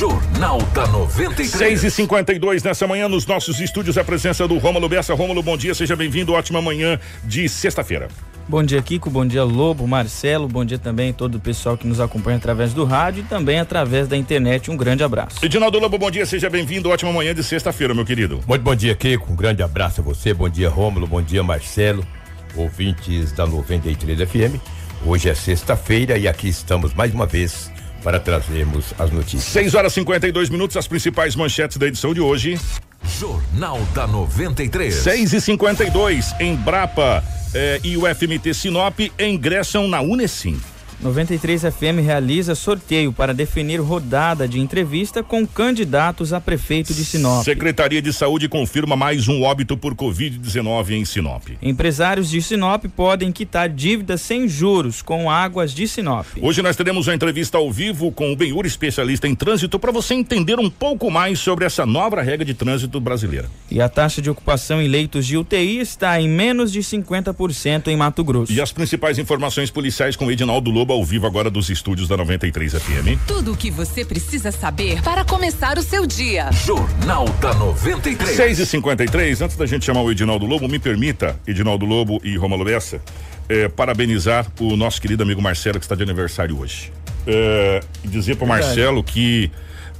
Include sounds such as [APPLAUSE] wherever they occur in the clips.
Jornal da 93. 6 e 52 nessa manhã nos nossos estúdios a presença do Rômulo Bessa. Rômulo, bom dia, seja bem-vindo. Ótima manhã de sexta-feira. Bom dia, Kiko. Bom dia, Lobo, Marcelo. Bom dia também a todo o pessoal que nos acompanha através do rádio e também através da internet. Um grande abraço. Edinaldo Lobo, bom dia, seja bem-vindo. Ótima manhã de sexta-feira, meu querido. Muito bom dia, Kiko. Um grande abraço a você. Bom dia, Rômulo. Bom dia, Marcelo. Ouvintes da 93 FM. Hoje é sexta-feira e aqui estamos mais uma vez para trazermos as notícias. 6 horas 52 minutos, as principais manchetes da edição de hoje. Jornal da 93. 6 e 52 Embrapa eh, e o FMT Sinop ingressam na Unesim. 93 FM realiza sorteio para definir rodada de entrevista com candidatos a prefeito de Sinop. Secretaria de Saúde confirma mais um óbito por Covid-19 em Sinop. Empresários de Sinop podem quitar dívidas sem juros com águas de Sinop. Hoje nós teremos uma entrevista ao vivo com o Benhur, especialista em trânsito, para você entender um pouco mais sobre essa nova regra de trânsito brasileira. E a taxa de ocupação em leitos de UTI está em menos de 50% em Mato Grosso. E as principais informações policiais com Edinaldo Lobo ao vivo agora dos estúdios da 93 FM. Tudo o que você precisa saber para começar o seu dia. Jornal da 93. 6 e 53 antes da gente chamar o Edinaldo Lobo, me permita, Edinaldo Lobo e Romulo Bessa, eh, parabenizar o nosso querido amigo Marcelo, que está de aniversário hoje. Eh, dizer para o Marcelo que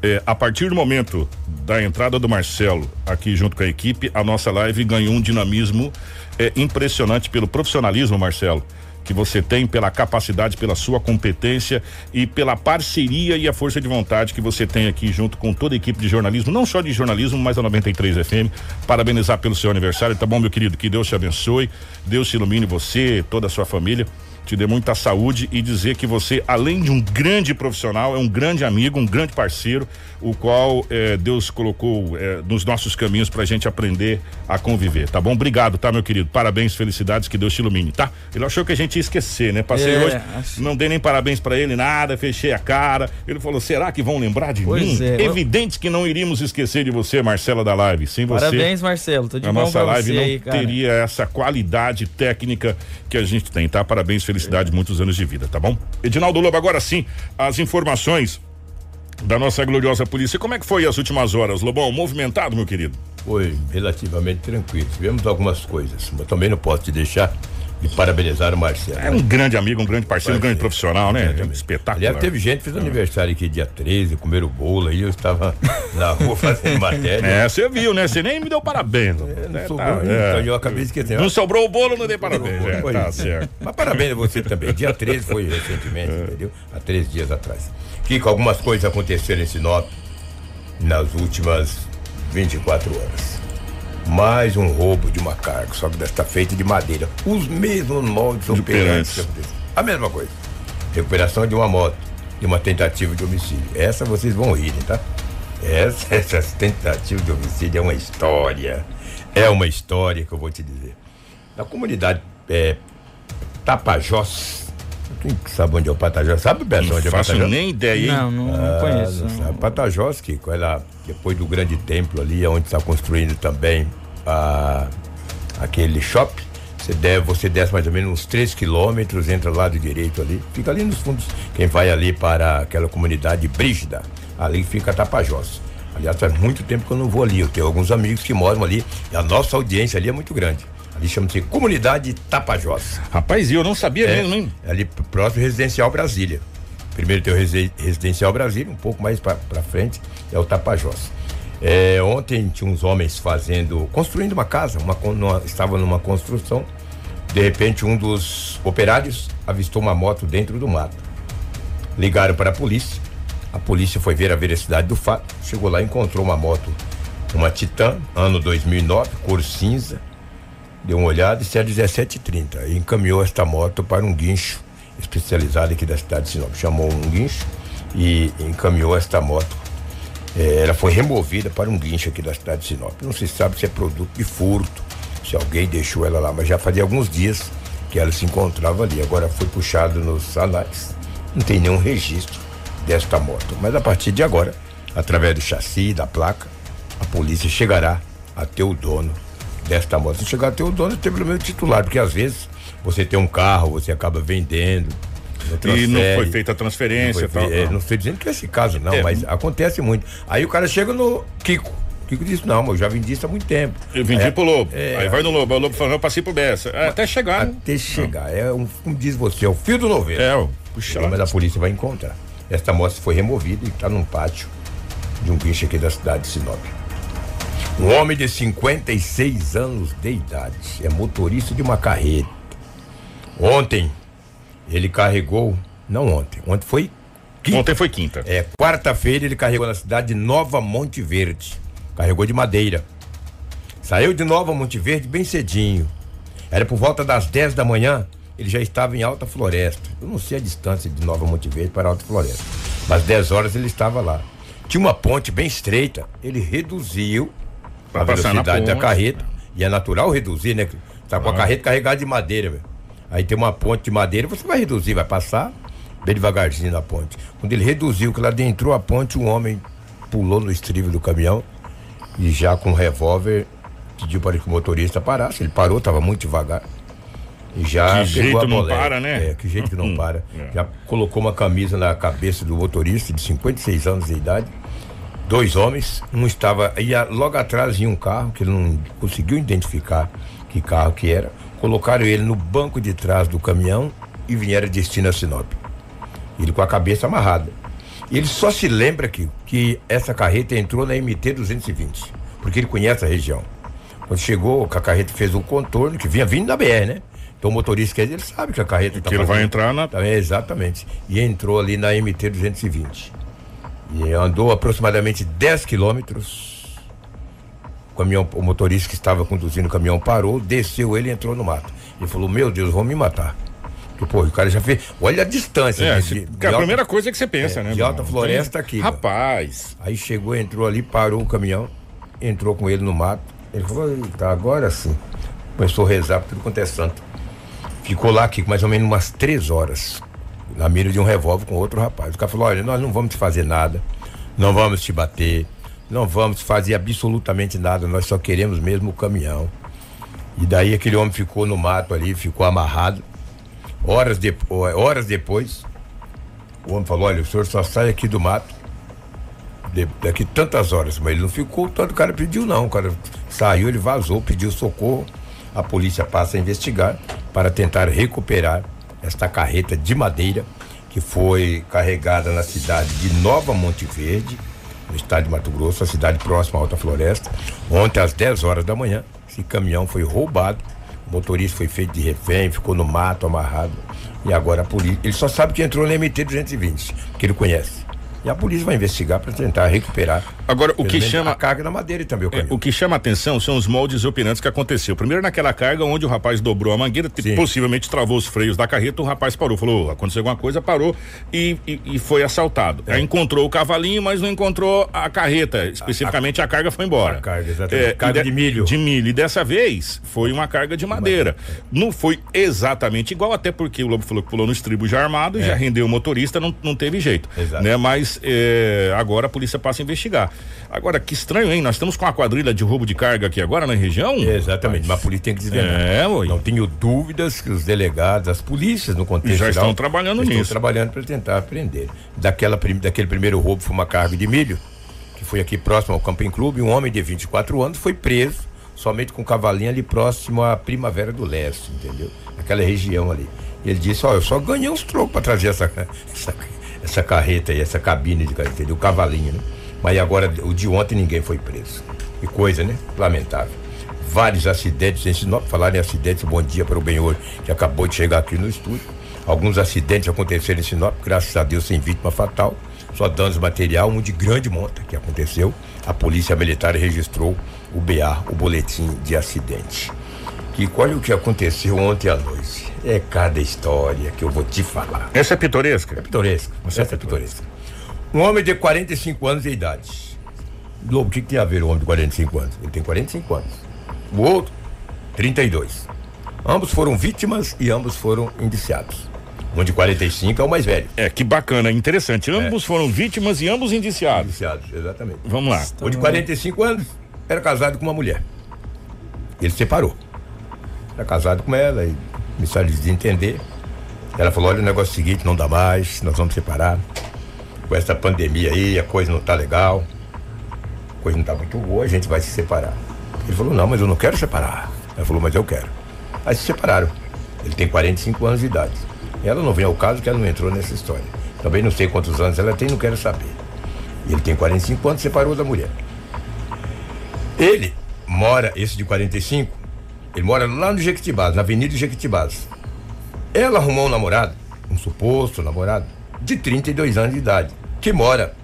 eh, a partir do momento da entrada do Marcelo aqui junto com a equipe, a nossa live ganhou um dinamismo eh, impressionante pelo profissionalismo, Marcelo que você tem, pela capacidade, pela sua competência e pela parceria e a força de vontade que você tem aqui junto com toda a equipe de jornalismo, não só de jornalismo, mas a 93 FM. Parabenizar pelo seu aniversário, tá bom, meu querido? Que Deus te abençoe, Deus te ilumine você, toda a sua família te dê muita saúde e dizer que você, além de um grande profissional, é um grande amigo, um grande parceiro, o qual eh, Deus colocou eh, nos nossos caminhos pra gente aprender a conviver, tá bom? Obrigado, tá, meu querido? Parabéns, felicidades, que Deus te ilumine, tá? Ele achou que a gente ia esquecer, né? Passei É, hoje, não dei nem parabéns pra ele, nada, fechei a cara. Ele falou: será que vão lembrar de Pois mim? é, eu- Evidente que não iríamos esquecer de você, Marcela da Live. Sem você. Parabéns, Marcelo. Tô de A nossa live não aí, teria essa qualidade técnica que a gente tem, tá? Parabéns, felicidade, muitos anos de vida, tá bom? Edinaldo Lobo, agora sim, as informações da nossa gloriosa polícia. Como é que foi as últimas horas, Lobão? Movimentado, meu querido? Foi relativamente tranquilo. Tivemos algumas coisas, mas também não posso te deixar de parabenizar o Marcelo. É um grande amigo, um grande parceiro, um grande profissional, né? Exatamente. Espetacular. Aliás, teve gente que fez aniversário aqui dia 13, comeram bolo aí, eu estava [LAUGHS] na rua fazendo matéria. É, você viu, né? Você nem me deu parabéns. É, não É, sobrou, tá, então é. eu acabei esquecendo. Não sobrou o bolo, não dei parabéns. É, tá isso. certo. Mas parabéns a você também. Dia 13 foi recentemente, [LAUGHS] entendeu? Há três dias atrás. Kiko, algumas coisas aconteceram em Sinop nas últimas 24 horas. Mais um roubo de uma carga, só que desta feita de madeira. Os mesmos moldes operantes. A mesma coisa. Recuperação de uma moto e uma tentativa de homicídio. Essa vocês vão rir, tá? Essa, [LAUGHS] essa tentativa de homicídio é uma história. É uma história que eu vou te dizer. Na comunidade é, Tapajós. Quem sabe onde é o Patajós? Sabe, Beto, Não onde é o faço Patajós? nem ideia, hein? Não, não, não Ah, conheço. não sabe. Patajós, Kiko, é lá depois do grande templo ali, onde está construindo também a, aquele shopping. Você, deve, você desce mais ou menos uns 3 quilômetros, entra lá do direito ali, fica ali nos fundos. Quem vai ali para aquela comunidade Brígida, ali fica Tapajós. Aliás, faz muito tempo que eu não vou ali. Eu tenho alguns amigos que moram ali e a nossa audiência ali é muito grande. Ali chama-se Comunidade Tapajós. Rapaz, eu não sabia É, mesmo, hein? ali próximo Residencial Brasília. Primeiro tem o Resi- Residencial Brasília, um pouco mais para frente é o Tapajós. É, ontem tinha uns homens fazendo, construindo uma casa, uma, numa, estava numa construção. De repente, um dos operários avistou uma moto dentro do mato. Ligaram para a polícia. A polícia foi ver a veracidade do fato. Chegou lá e encontrou uma moto, uma Titan, ano 2009, cor cinza. Deu uma olhada e se é 1730. E encaminhou esta moto para um guincho especializado aqui da cidade de Sinop. Chamou um guincho e encaminhou esta moto. Eh, ela foi removida para um guincho aqui da cidade de Sinop. Não se sabe se é produto de furto, se alguém deixou ela lá, mas já fazia alguns dias que ela se encontrava ali. Agora foi puxado nos anais. Não tem nenhum registro desta moto. Mas a partir de agora, através do chassi, da placa, a polícia chegará até o dono desta moto. Se chegar até o dono, tem pelo menos titular, porque às vezes você tem um carro, você acaba vendendo, e não foi feita a transferência não, foi, tal, é, não estou dizendo que é esse caso, não, é. mas acontece muito. Aí o cara chega no Kiko. Kiko disse, não, mas eu já vendi isso há muito tempo. Eu vendi aí, pro Lobo. É, aí vai no Lobo, o Lobo falou, eu passei pro Bessa. É, até chegar. Né? Até chegar. É um, como diz você, é o fio do novelo. É, puxa Mas a polícia vai encontrar. Esta moça foi removida e está num pátio de um bicho aqui da cidade de Sinop. Um homem de 56 anos de idade é motorista de uma carreta. Ontem ele carregou, não ontem, ontem foi quinta. Ontem foi quinta. É, quarta-feira ele carregou na cidade de Nova Monte Verde. Carregou de madeira. Saiu de Nova Monte Verde bem cedinho. Era por volta das 10 da manhã, ele já estava em Alta Floresta. Eu não sei a distância de Nova Monte Verde para Alta Floresta. Mas 10 horas ele estava lá. Tinha uma ponte bem estreita. Ele reduziu a velocidade da carreta. E é natural reduzir, né? Tá com a carreta carregada de madeira, velho. Aí tem uma ponte de madeira, você vai reduzir, vai passar bem devagarzinho na ponte. Quando ele reduziu, que lá adentrou a ponte, um homem pulou no estribo do caminhão e já com um revólver pediu para que o motorista parasse. Ele parou, estava muito devagar. E já que jeito não para, né? É, que jeito que não para. É. Já colocou uma camisa na cabeça do motorista de 56 anos de idade. Dois homens, um estava. Ia logo atrás em um carro, que ele não conseguiu identificar que carro que era colocaram ele no banco de trás do caminhão e vieram destino a Sinop. Ele com a cabeça amarrada. Ele só se lembra que, que essa carreta entrou na MT 220, porque ele conhece a região. Quando chegou, a carreta fez um contorno, que vinha vindo da BR, né? Então o motorista ele sabe que a carreta está. Que ele vai entrar na. Tá, exatamente. E entrou ali na MT 220. E andou aproximadamente 10 quilômetros caminhão, o motorista que estava conduzindo o caminhão parou, desceu ele e entrou no mato. Ele falou: Meu Deus, vão me matar. Porque, pô, o cara já fez. Olha a distância. É, de, de, a primeira coisa que você pensa, é, né? De alta floresta aqui. Rapaz. Aí chegou, entrou ali, parou o caminhão, entrou com ele no mato. Ele falou: Tá, agora sim. Começou a rezar, tudo quanto é santo. Ficou lá aqui mais ou menos umas três horas, na mira de um revólver com outro rapaz. O cara falou: Olha, nós não vamos te fazer nada, não vamos te bater não vamos fazer absolutamente nada, nós só queremos mesmo o caminhão. E daí aquele homem ficou no mato ali, ficou amarrado. Horas, de, horas depois, o homem falou: Olha, o senhor só sai aqui do mato de, daqui tantas horas. Mas ele não ficou, tanto o cara pediu, não. O cara saiu, ele vazou, pediu socorro. A polícia passa a investigar para tentar recuperar esta carreta de madeira que foi carregada na cidade de Nova Monte Verde no estado de Mato Grosso, a cidade próxima à Alta Floresta. Ontem, às 10 horas da manhã, esse caminhão foi roubado. O motorista foi feito de refém, ficou no mato amarrado. E agora a polícia. Ele só sabe que entrou no MT 220, que ele conhece. E a polícia vai investigar para tentar recuperar. Agora, o que chama. A carga da madeira e também o É, o que chama atenção são os moldes operantes que aconteceu. Primeiro, naquela carga onde o rapaz dobrou a mangueira, Sim. possivelmente travou os freios da carreta, o rapaz parou, falou: aconteceu alguma coisa, parou e, e, e foi assaltado. É. Aí encontrou o cavalinho, mas não encontrou a carreta. Especificamente, a, a, a carga foi embora. A carga, exatamente. É, carga de, de, milho. De milho. E dessa vez foi uma carga de madeira. Não foi exatamente igual, até porque o Lobo falou que pulou no estribo já armado, é. já rendeu o motorista, não, não teve jeito. Exato. Né? Mas é, agora a polícia passa a investigar. Agora, que estranho, hein? Nós estamos com uma quadrilha de roubo de carga aqui agora na região? É, exatamente, mas a polícia tem que desvendar. É, oi. Não tenho dúvidas que os delegados, as polícias no contexto já geral, estão trabalhando estão nisso. Estão trabalhando para tentar prender. Daquela, daquele primeiro roubo foi uma carga de milho, que foi aqui próximo ao Camping Clube, um homem de 24 anos foi preso somente com um cavalinho ali próximo à Primavera do Leste, entendeu? Aquela região ali. E ele disse, ó, oh, eu só ganhei uns trocos para trazer essa, [LAUGHS] essa, essa carreta aí, essa cabine de entendeu? O cavalinho, né? Mas agora, o de ontem, ninguém foi preso. Que coisa, né? Lamentável. Vários acidentes em Sinop, falar em acidentes, bom dia para o Benhor, que acabou de chegar aqui no estúdio. Alguns acidentes aconteceram em Sinop, graças a Deus, sem vítima fatal. Só danos material, um de grande monta que aconteceu. A polícia militar registrou o BA, o boletim de acidente. Que olha o que aconteceu ontem à noite. É cada história que eu vou te falar. Essa é pitoresca? É pitoresca. Essa, Essa é pitoresca. Um homem de 45 anos de idade. Lobo, o que, que tem a ver o homem de 45 anos? Ele tem 45 anos. O outro, 32. Ambos foram vítimas e ambos foram indiciados. Um de 45 é o mais velho. É, que bacana, interessante. Ambos é. foram vítimas e ambos indiciados. Indiciados, exatamente. Vamos lá. O de 45 anos era casado com uma mulher. Ele separou. Era casado com ela e me de entender. Ela falou: olha, o negócio é o seguinte, não dá mais, nós vamos separar. Com essa pandemia aí, a coisa não tá legal, a coisa não tá muito boa, a gente vai se separar. Ele falou: não, mas eu não quero separar. Ela falou: mas eu quero. Aí se separaram. Ele tem 45 anos de idade. Ela não vem ao caso que ela não entrou nessa história. Também não sei quantos anos ela tem, não quero saber. Ele tem 45 anos, separou da mulher. Ele mora, esse de 45, ele mora lá no Jequitibás, na Avenida Jequitibás. Ela arrumou um namorado, um suposto namorado, de 32 anos de idade, que mora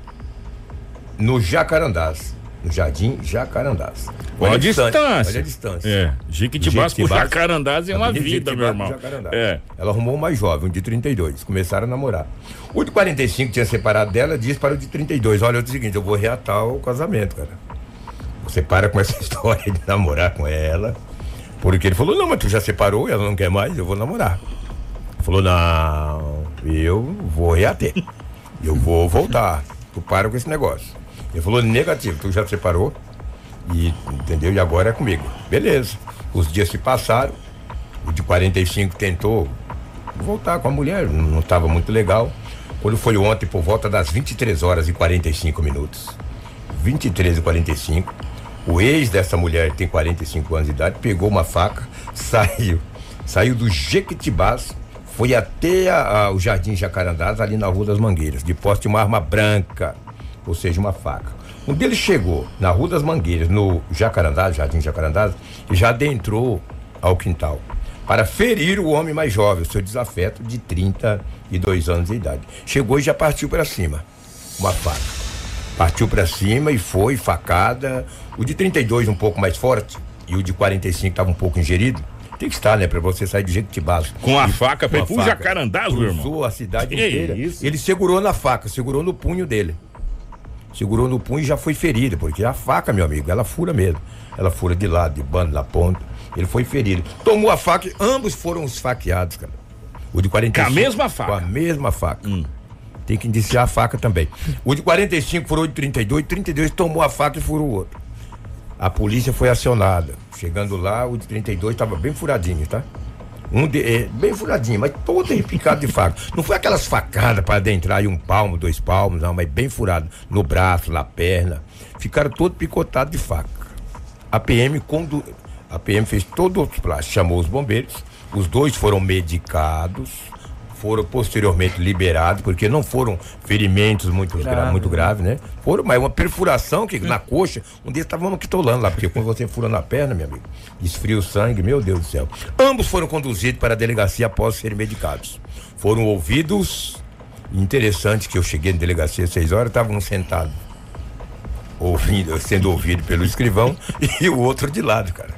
no Jacarandás, no Jardim Jacarandás. Olha a distância. Olha a distância. É, Jequitibás Jequitibás, Jacarandás é uma vida, meu irmão. É. Ela arrumou um mais jovem, um de 32. Começaram a namorar. O de 45 tinha separado dela, disse para o de 32: Olha, é o seguinte, eu vou reatar o casamento, cara. Você para com essa [LAUGHS] história de namorar com ela. Porque ele falou: Não, mas tu já separou, ela não quer mais, eu vou namorar. Falou: Não, eu vou reater. Eu vou voltar. Tu para com esse negócio. Ele falou: Negativo, tu já separou. E, entendeu? E agora é comigo. Beleza. Os dias se passaram. O de 45 tentou voltar com a mulher, não estava muito legal. Quando foi ontem, por volta das 23 horas e 45 minutos. 23 e 45. O ex dessa mulher, tem 45 anos de idade, pegou uma faca, [LAUGHS] saiu. Saiu do Jequitibás, foi até a- a- o Jardim Jacarandás, ali na Rua das Mangueiras, de posse de uma arma branca, ou seja, uma faca. Um deles chegou na Rua das Mangueiras, no Jacarandás, Jardim Jacarandás, e já adentrou ao quintal para ferir o homem mais jovem, seu desafeto de 32 anos de idade. Chegou e já partiu para cima, uma faca. Partiu para cima e foi facada. O de 32 um pouco mais forte e o de 45 estava um pouco ingerido. Tem que estar, né, para você sair de Jequitibás. Com a E- faca, com a Jacarandás, meu irmão. Cruzou a cidade Que inteira. isso? Ele segurou na faca, segurou no punho dele. Segurou no punho e já foi ferido, porque a faca, meu amigo, ela fura mesmo. Ela fura de lado, de bando, na ponta. Ele foi ferido. Tomou a faca ambos foram esfaqueados, cara. O de 45. Com a mesma faca? Com a mesma faca. Tem que indiciar a faca também. O de 45 furou de 32, 32 tomou a faca e furou o outro. A polícia foi acionada. Chegando lá, o de 32 estava bem furadinho, tá? Um de, é, bem furadinho, mas todo repicado de faca. Não foi aquelas facadas para adentrar aí um palmo, dois palmos, não, mas bem furado. No braço, na perna. Ficaram todos picotados de faca. A PM condu... a PM fez todo o plástico, chamou os bombeiros. Os dois foram medicados, foram posteriormente liberados, porque não foram ferimentos muito, gra muito né? graves, né? Foram, mas uma perfuração que na coxa, um deles estava maquitolando lá, porque quando você fura na perna, meu amigo, esfria o sangue, meu Deus do céu. Ambos foram conduzidos para a delegacia após serem medicados. Foram ouvidos. Interessante que eu cheguei na delegacia às seis horas, estavam sentados ouvindo, sendo ouvido pelo escrivão [LAUGHS] e o outro de lado, cara.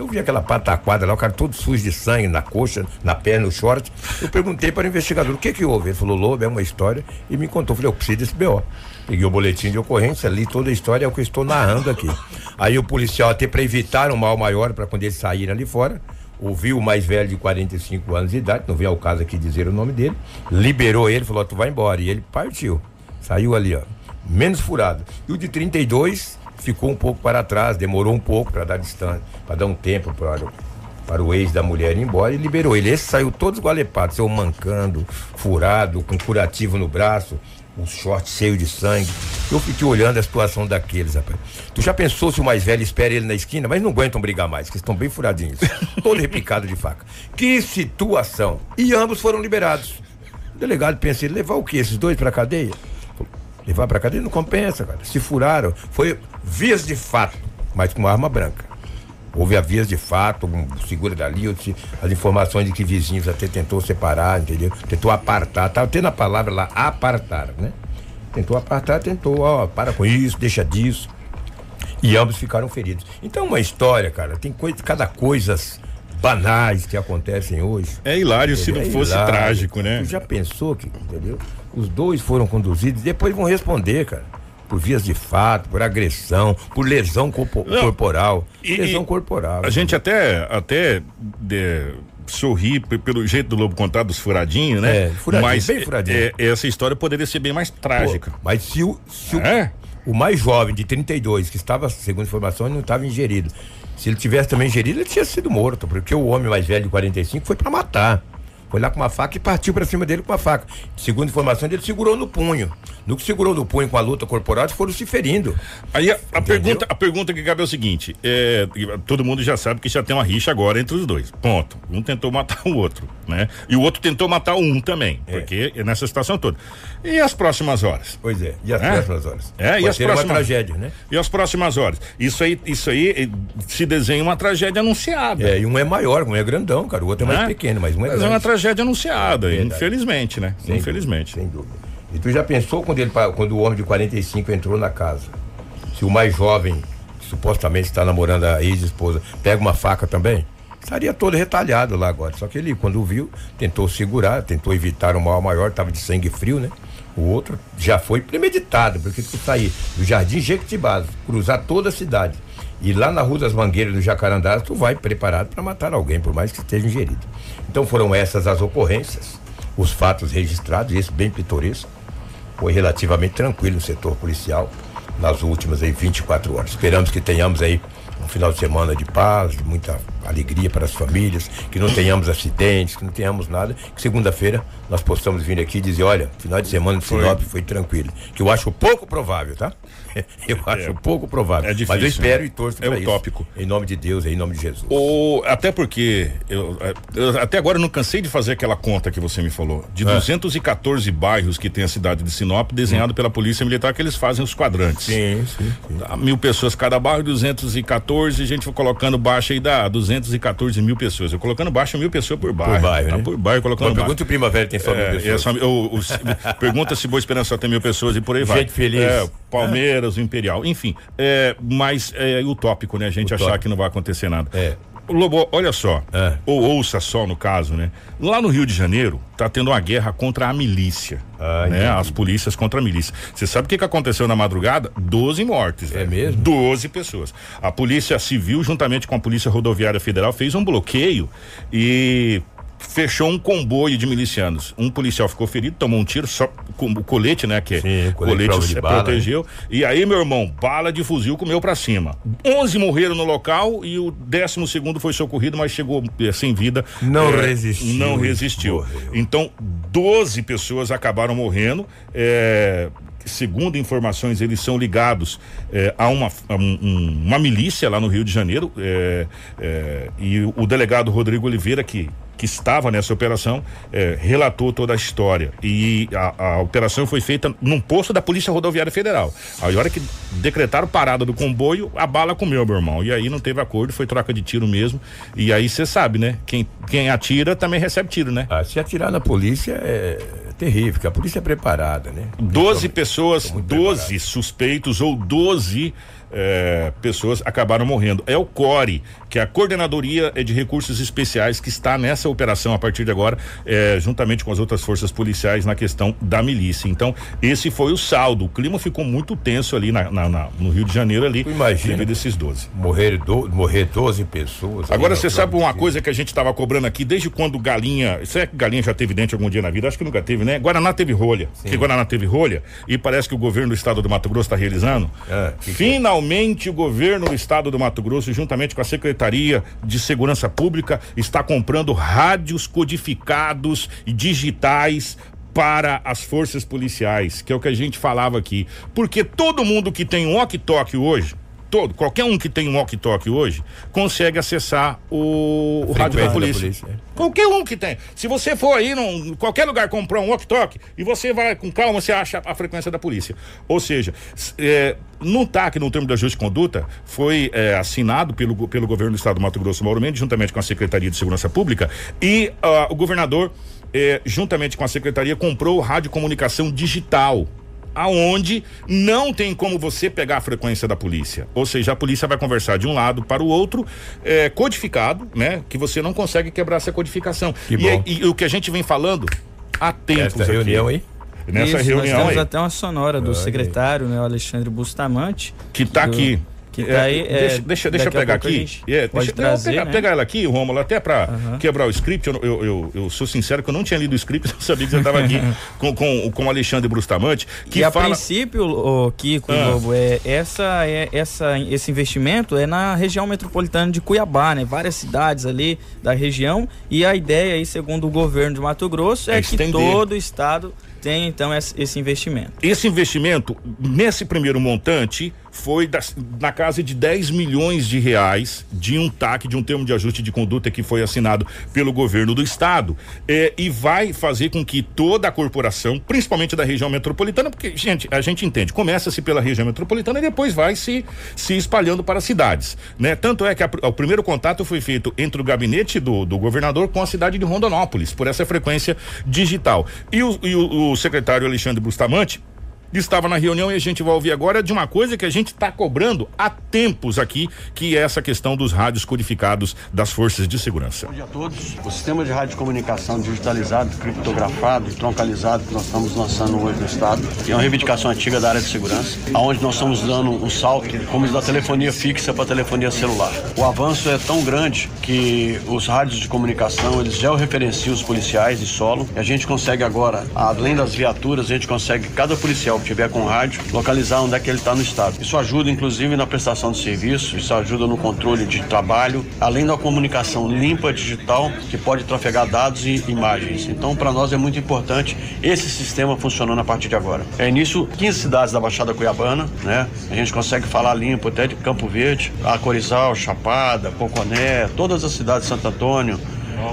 Eu vi aquela pataquada lá, o cara todo sujo de sangue na coxa, na perna, no short. Eu perguntei para o investigador o que que houve. Ele falou, Lobo, é uma história. E me contou. Eu falei, eu preciso desse BO. Peguei o boletim de ocorrência, li toda a história, é o que eu estou narrando aqui. Aí o policial, até para evitar um mal maior, para quando eles saírem ali fora, ouviu o mais velho de 45 anos de idade, não vem ao caso aqui dizer o nome dele, liberou ele, falou, tu vai embora. E ele partiu. Saiu ali, ó. Menos furado. E o de 32 ficou um pouco para trás, demorou um pouco para dar distância, para dar um tempo para o, para o ex da mulher ir embora e liberou ele. Esse saiu todo esgualepado, saiu mancando, furado, com curativo no braço, um short cheio de sangue. Eu fiquei olhando a situação daqueles, rapaz. Tu já pensou se o mais velho espera ele na esquina? Mas não aguentam brigar mais, que estão bem furadinhos. [LAUGHS] todo repicado de faca. Que situação! E ambos foram liberados. O delegado pensa, ele levar o quê? Esses dois pra cadeia? Levar pra cadeia não compensa, cara. Se furaram, foi vias de fato, mas com arma branca. Houve a vias de fato, um segura dali, outro as informações de que vizinhos até tentou separar, entendeu? Tentou apartar, tava tendo a palavra lá, apartar, né? Tentou apartar, tentou, ó, para com isso, deixa disso. E ambos ficaram feridos. Então, uma história, cara, tem coisa, cada coisas banais que acontecem hoje. É hilário se não É fosse hilário. trágico, né? Tu já pensou que, entendeu? Os dois foram conduzidos, depois vão responder, cara. Por vias de fato, por agressão, por lesão corpo- corporal. e- lesão e corporal. A gente até, até de, sorri pe- pelo jeito do Lobo contar dos furadinhos, né? É, furadinho, Mas bem furadinho. é, essa história poderia ser bem mais Pô, trágica. mas se o, se o, É? o mais jovem, de 32, que estava, segundo informação, ele não estava ingerido. Se ele tivesse também ingerido, ele tinha sido morto, porque o homem mais velho de 45 foi para matar. Foi lá com uma faca e partiu para cima dele com uma faca. Segundo informação, ele segurou no punho. No que segurou no punho com a luta corporal, eles foram se ferindo. Aí a, a pergunta, a pergunta que cabe é o seguinte: é, todo mundo já sabe que já tem uma rixa agora entre os dois. Ponto. Um tentou matar o outro, né? E o outro tentou matar um também, é. porque é nessa situação toda. E as próximas horas? Pois é, e as é? próximas horas? É, Pode e as próximas uma tragédia, né? E as próximas horas? Isso aí, isso aí eh, se desenha uma tragédia anunciada. É, e um é maior, um é grandão, cara, o outro é mais é? pequeno, mas um é mas grande. é uma tragédia anunciada, infelizmente, né? Sem infelizmente. Dúvida, sem dúvida. E tu já pensou quando, ele, quando o homem de 45 entrou na casa? Se o mais jovem, que supostamente está namorando a ex-esposa, pega uma faca também? Estaria todo retalhado lá agora. Só que ele, quando viu, tentou segurar, tentou evitar um mal maior, estava de sangue frio, né? O outro já foi premeditado, porque tu sair do Jardim Jequitibás, cruzar toda a cidade e lá na Rua das Mangueiras do Jacarandá, tu vai preparado para matar alguém, por mais que esteja ingerido. Então foram essas as ocorrências, os fatos registrados, esse bem pitoresco foi relativamente tranquilo no setor policial nas últimas aí 24 horas. Esperamos que tenhamos aí final de semana de paz, de muita alegria para as famílias, que não tenhamos acidentes, que não tenhamos nada, que segunda-feira nós possamos vir aqui e dizer, olha, final de semana de Sinop foi, foi tranquilo. Que eu acho pouco provável, tá? [LAUGHS] Eu é, acho pouco provável. É difícil, mas eu espero né? e torço é utópico. Isso, em nome de Deus, em nome de Jesus. O, até porque eu, eu, até agora eu não cansei de fazer aquela conta que você me falou. De é. 214 bairros que tem a cidade de Sinop, desenhado hum. pela Polícia Militar, que eles fazem os quadrantes. Sim, sim. sim. Mil pessoas cada bairro, 214, a gente foi colocando baixo aí dá 214 mil pessoas. Eu colocando baixo mil pessoas por bairro. Por bairro, tá? né? Por bairro, colocando baixo. Pergunta o Primavera tem só mil é, pessoas. Essa, o, pergunta se Boa Esperança tem mil pessoas e por aí vai. Gente feliz. É, Palmeiras, o Imperial, enfim. É, mas é utópico, né? A gente utópico. achar que não vai acontecer nada. É. Lobo, olha só, é. ou ouça só no caso, né? Lá no Rio de Janeiro, tá tendo uma guerra contra a milícia, ah, né? Entendi. As polícias contra a milícia. Você sabe o que, que aconteceu na madrugada? Doze mortes. É mesmo? Doze pessoas. A polícia civil, juntamente com a polícia rodoviária federal, fez um bloqueio e fechou um comboio de milicianos. Um policial ficou ferido, tomou um tiro, só com o colete, né? Que Sim, colete, colete se protegeu. Né? E aí, meu irmão, bala de fuzil comeu para cima. Onze morreram no local e o décimo segundo foi socorrido, mas chegou é, sem vida. Não é, resistiu. Não resistiu. Morreu. Então, 12 pessoas acabaram morrendo. É, segundo informações, eles são ligados a, uma, a um, uma milícia lá no Rio de Janeiro. E o delegado Rodrigo Oliveira, que que estava nessa operação, eh, relatou toda a história. E a, a, operação foi feita num posto da Polícia Rodoviária Federal. Aí, a hora que decretaram parada do comboio, a bala comeu, meu irmão. E aí não teve acordo, foi troca de tiro mesmo. E aí você sabe, né? Quem, quem atira também recebe tiro, né? Ah, se atirar na polícia é terrível, porque a polícia é preparada, né? Doze pessoas, doze suspeitos ou doze é, pessoas acabaram morrendo. É o CORE, que é a Coordenadoria de Recursos Especiais, que está nessa operação a partir de agora, é, juntamente com as outras forças policiais na questão da milícia. Então, esse foi o saldo. O clima ficou muito tenso ali na, na, na no Rio de Janeiro ali. Imagina devido esses 12. Morrer, do, morrer 12 pessoas. Agora, você sabe uma coisa que a gente estava cobrando aqui desde quando galinha. Será que galinha já teve dente algum dia na vida? Acho que nunca teve, né? Guaraná teve rolha. Sim. Que Guaraná teve rolha e parece que o governo do estado do Mato Grosso está realizando. É, que Finalmente Finalmente, o governo do estado do Mato Grosso, juntamente com a Secretaria de Segurança Pública, está comprando rádios codificados e digitais para as forças policiais, que é o que a gente falava aqui. Porque todo mundo que tem um walkie-talkie hoje, todo, qualquer um que tem um walkie-talkie hoje, consegue acessar o, o rádio da polícia. Da polícia é. Qualquer um que tem. Se você for aí em qualquer lugar comprar um walkie-talkie e você vai com calma, você acha a frequência da polícia. Ou seja, é, no TAC, no termo da justa conduta, foi é, assinado pelo, pelo governo do estado do Mato Grosso, Mauro Mendes, juntamente com a Secretaria de Segurança Pública, e uh, o governador, é, juntamente com a secretaria, comprou rádio comunicação digital aonde não tem como você pegar a frequência da polícia. Ou seja, a polícia vai conversar de um lado para o outro, é, codificado, né? Que você não consegue quebrar essa codificação. Que e, é, e, e, o que a gente vem falando há tempos. Essa reunião aí? Nessa Isso, reunião nós temos aí. até uma sonora do secretário, né, o Alexandre Bustamante. Que está aqui Que aí, é, deixa, deixa, deixa eu pegar aqui. É, deixa, trazer, pegar, né? pegar ela aqui, Rômulo, até para quebrar o script. Eu, eu, eu, eu sou sincero que eu não tinha lido o script, [LAUGHS] não sabia que você estava aqui [LAUGHS] com, com, com o Alexandre Brustamante. Que e a fala. princípio, o Kiko Ah. Lobo, é, essa, é, essa, esse investimento é na região metropolitana de Cuiabá, né? Várias cidades ali da região. E a ideia aí, segundo o governo de Mato Grosso, é, É que estender. todo o estado tem então esse investimento. Esse investimento, nesse primeiro montante, foi na casa de 10 milhões de reais de um TAC, de um termo de ajuste de conduta que foi assinado pelo governo do estado. É, e vai fazer com que toda a corporação, principalmente da região metropolitana, porque, gente, a gente entende, começa-se pela região metropolitana e depois vai se, se espalhando para as cidades. Né? Tanto é que a o primeiro contato foi feito entre o gabinete do, do governador com a cidade de Rondonópolis, por essa frequência digital. E o, e o- o secretário Alexandre Bustamante estava na reunião e a gente vai ouvir agora de uma coisa que a gente está cobrando há tempos aqui, que é essa questão dos rádios codificados das forças de segurança. Bom dia a todos. O sistema de radiocomunicação digitalizado, criptografado e troncalizado que nós estamos lançando hoje no Estado é uma reivindicação antiga da área de segurança, aonde nós estamos dando um salto, como da telefonia fixa para telefonia celular. O avanço é tão grande que os rádios de comunicação, eles já referenciam os policiais de solo e a gente consegue agora, além das viaturas, a gente consegue, cada policial que tiver com rádio, localizar onde é que ele está no Estado. Isso ajuda, inclusive, na prestação de serviço, isso ajuda no controle de trabalho, além da comunicação limpa digital que pode trafegar dados e imagens. Então, para nós é muito importante esse sistema funcionando a partir de agora. É nisso 15 cidades da Baixada Cuiabana, né? A gente consegue falar limpo até de Campo Verde, a Corizal, Chapada, Poconé, todas as cidades de Santo Antônio,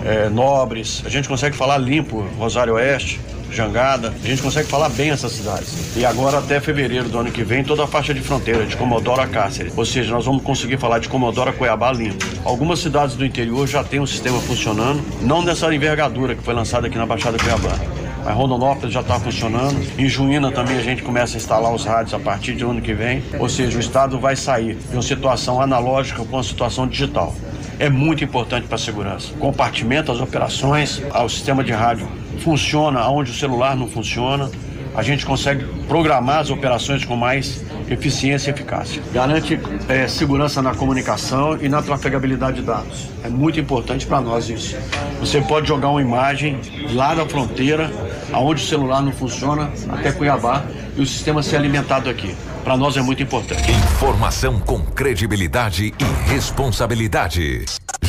eh, Nobres. A gente consegue falar limpo, Rosário Oeste. Jangada, a gente consegue falar bem essas cidades. E agora até fevereiro do ano que vem, toda a faixa de fronteira, de Comodoro a Cáceres. Ou seja, nós vamos conseguir falar de Comodoro a Cuiabá limpo. Algumas cidades do interior já têm um sistema funcionando, não nessa envergadura que foi lançada aqui na Baixada Cuiabá. Mas Rondonópolis já está funcionando. Em Juína também a gente começa a instalar os rádios a partir de ano que vem. Ou seja, o Estado vai sair de uma situação analógica para uma situação digital. É muito importante para a segurança. Compartimenta as operações, ah, o sistema de rádio funciona onde o celular não funciona. A gente consegue programar as operações com mais eficiência e eficácia. Garante eh, segurança na comunicação e na trafegabilidade de dados. É muito importante para nós isso. Você pode jogar uma imagem lá da fronteira, aonde o celular não funciona, até Cuiabá, e o sistema ser alimentado aqui. Para nós é muito importante. Informação com credibilidade e responsabilidade.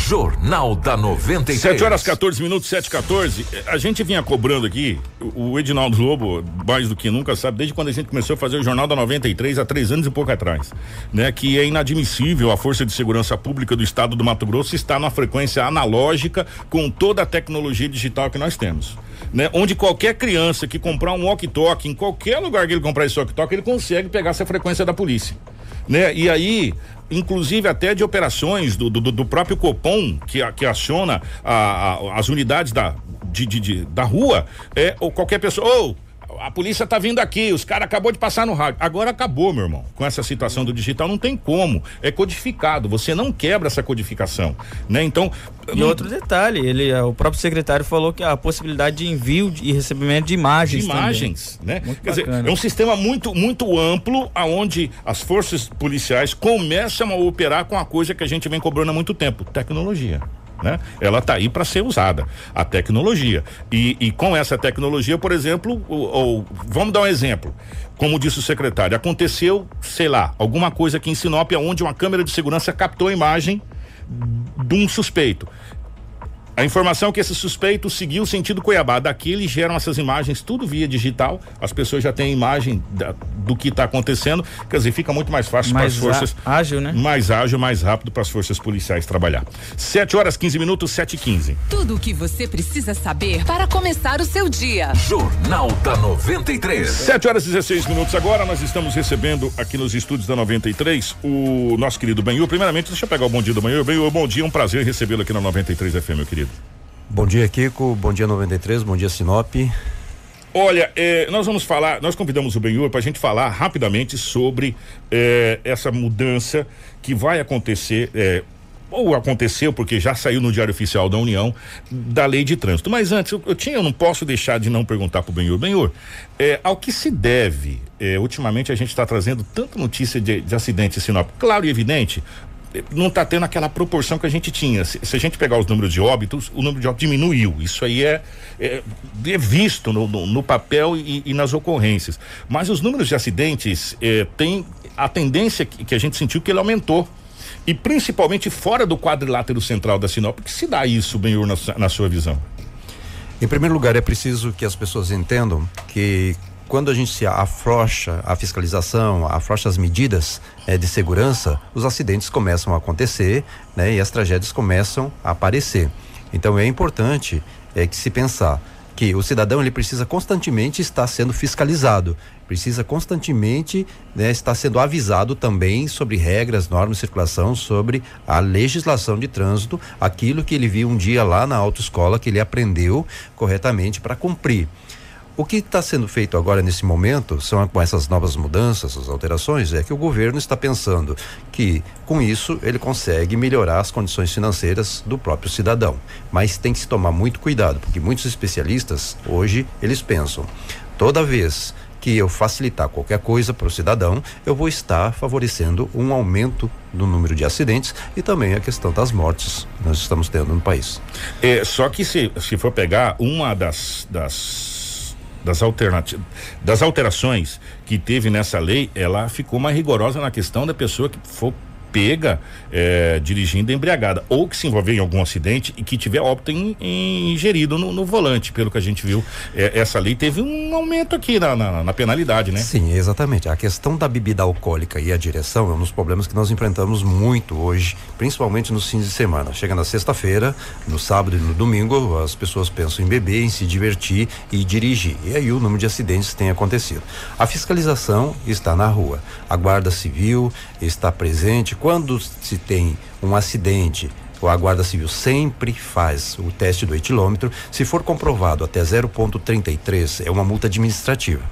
Jornal da 93. 7 horas 14 minutos, 7 14 A gente vinha cobrando aqui, o o Edinaldo Lobo, mais do que nunca, sabe, desde quando a gente começou a fazer o Jornal da 93, há três anos e pouco atrás, né? Que é inadmissível a Força de Segurança Pública do Estado do Mato Grosso estar na frequência analógica com toda a tecnologia digital que nós temos. Né? Onde qualquer criança que comprar um walkie-talkie, em qualquer lugar que ele comprar esse walkie-talkie, ele consegue pegar essa frequência da polícia né? E aí, inclusive até de operações do, do, do próprio Copom que, que aciona a- a- as unidades da, de, de- de- da rua, é, ou qualquer pessoa, ou a polícia tá vindo aqui, os caras acabou de passar no rádio. Agora acabou, meu irmão. Com essa situação do digital não tem como. É codificado, você não quebra essa codificação, né? Então, E outro detalhe, ele, eh, o próprio secretário falou que a possibilidade de envio e recebimento de imagens. de também. imagens, né? Muito Quer dizer, bacana. é um sistema muito, muito amplo, aonde as forças policiais começam a operar com a coisa que a gente vem cobrando há muito tempo, tecnologia. Né? Ela está aí para ser usada, a tecnologia. E, e com essa tecnologia, por exemplo, o- o- vamos dar um exemplo. Como disse o secretário, aconteceu, sei lá, alguma coisa aqui em Sinop, onde uma câmera de segurança captou a imagem de um suspeito. A informação é que esse suspeito seguiu o sentido Cuiabá. Daqui eles geram essas imagens, tudo via digital. As pessoas já têm a imagem da- do que está acontecendo. Quer dizer, fica muito mais fácil para as Mais forças. ágil, né? Mais ágil, mais rápido para as forças policiais trabalhar. 7 horas 15 minutos, 7 e 15 Tudo o que você precisa saber para começar o seu dia. Jornal da 93. 7 horas e 16 minutos agora, nós estamos recebendo aqui nos estúdios da 93 o nosso querido Benhur. Primeiramente, deixa eu pegar o bom dia do Benhur. Benhur, bom dia, um prazer recebê-lo aqui na 93 FM, meu querido. Bom dia, Kiko. Bom dia, 93. Bom dia, Sinop. Olha, eh, nós vamos falar, nós convidamos o Benhur para a gente falar rapidamente sobre eh, essa mudança que vai acontecer. eh, ou aconteceu porque já saiu no Diário Oficial da União da Lei de Trânsito. Mas antes, eu, eu tinha, eu não posso deixar de não perguntar para o Benhur. Benhur, é, ao que se deve, é, ultimamente a gente está trazendo tanta notícia de, de acidentes em Sinop. Claro e evidente, não está tendo aquela proporção que a gente tinha. Se, se, a gente pegar os números de óbitos, o número de óbitos diminuiu. Isso aí é, é, é visto no, no, no papel e, e, nas ocorrências. Mas os números de acidentes é, têm a tendência que, que, a gente sentiu que ele aumentou. E principalmente fora do quadrilátero central da Sinop. que se dá isso, Benhur, na, na sua visão? Em primeiro lugar, é preciso que as pessoas entendam que quando a gente se afrouxa a fiscalização, afrouxa as medidas é, de segurança, os acidentes começam a acontecer, né? E as tragédias começam a aparecer. Então é importante é, que se pensar que o cidadão ele precisa constantemente estar sendo fiscalizado, precisa constantemente né, estar sendo avisado também sobre regras, normas de circulação, sobre a legislação de trânsito, aquilo que ele viu um dia lá na autoescola que ele aprendeu corretamente para cumprir. O que está sendo feito agora nesse momento são com essas novas mudanças, as alterações, é que o governo está pensando que com isso ele consegue melhorar as condições financeiras do próprio cidadão. Mas tem que se tomar muito cuidado, porque muitos especialistas hoje eles pensam, toda vez que eu facilitar qualquer coisa para o cidadão, eu vou estar favorecendo um aumento do número de acidentes e também a questão das mortes que nós estamos tendo no país. É, só que se, se for pegar uma das, das das alternativas, das alterações que teve nessa lei, ela ficou mais rigorosa na questão da pessoa que for pega é, dirigindo embriagada ou que se envolver em algum acidente e que tiver óbito em, em ingerido no, no, volante, pelo que a gente viu. É, essa lei teve um aumento aqui na, na, na, penalidade, né? Sim, exatamente. A questão da bebida alcoólica e a direção é um dos problemas que nós enfrentamos muito hoje, principalmente nos fins de semana. Chega na sexta-feira, no sábado e no domingo, as pessoas pensam em beber, em se divertir e dirigir. E aí o número de acidentes tem acontecido. A fiscalização está na rua. A Guarda Civil está presente quando se tem um acidente, a Guarda Civil sempre faz o teste do etilômetro. Se for comprovado até 0,33, é uma multa administrativa.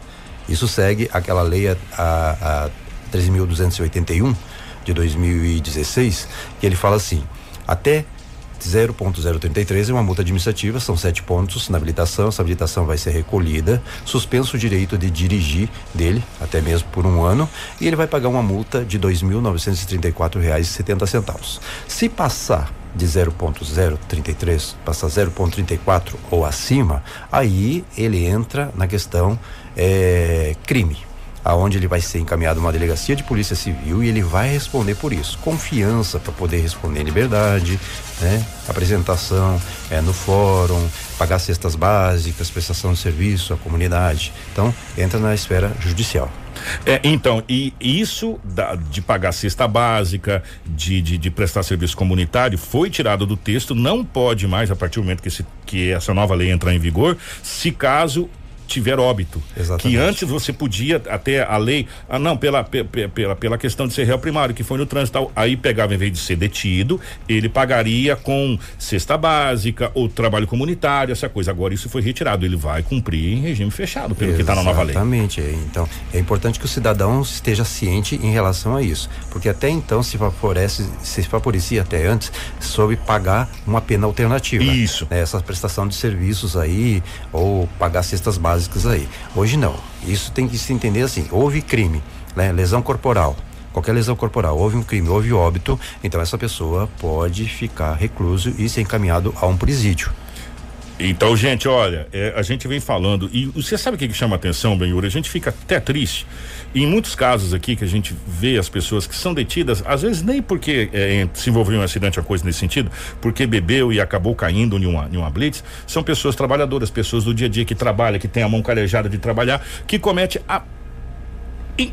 Isso segue aquela lei a, a, a 13.281 de 2016, que ele fala assim: até 0.033 é uma multa administrativa, são sete pontos na habilitação. Essa habilitação vai ser recolhida, suspenso o direito de dirigir dele, até mesmo por um ano, e ele vai pagar uma multa de R$ 2.934,70. Se passar de 0.033, passar 0.34 ou acima, aí ele entra na questão é, crime aonde ele vai ser encaminhado uma delegacia de polícia civil e ele vai responder por isso. Confiança para poder responder em liberdade, né? Apresentação é, no fórum, pagar cestas básicas, prestação de serviço à comunidade. Então, entra na esfera judicial. É, então, e isso da, de pagar cesta básica, de, de, de, prestar serviço comunitário, foi tirado do texto, não pode mais, a partir do momento que, esse, que essa nova lei entrar em vigor, se caso tiver óbito. Exatamente. Que antes você podia, até a lei, ah, não, pela, pela, pela questão de ser réu primário, que foi no trânsito, aí pegava, em vez de ser detido, ele pagaria com cesta básica ou trabalho comunitário, essa coisa. Agora isso foi retirado, ele vai cumprir em regime fechado, pelo Exatamente. que está na nova lei. Exatamente. Então, é importante que o cidadão esteja ciente em relação a isso, porque até então se favorece, se favorecia até antes sobre pagar uma pena alternativa. Isso. Né? Essa prestação de serviços aí, ou pagar cestas básicas básicas aí. Hoje não. Isso tem que se entender assim: houve crime, né? lesão corporal. Qualquer lesão corporal, houve um crime, houve óbito, então essa pessoa pode ficar recluso e ser encaminhado a um presídio. Então, gente, olha, é, a gente vem falando, e você sabe o que, que chama atenção, Benhur? A gente fica até triste. Em muitos casos aqui que a gente vê as pessoas que são detidas, às vezes nem porque é, se envolveu em um acidente ou coisa nesse sentido, porque bebeu e acabou caindo em uma, em uma blitz, são pessoas trabalhadoras, pessoas do dia a dia que trabalham, que tem a mão calejada de trabalhar, que comete a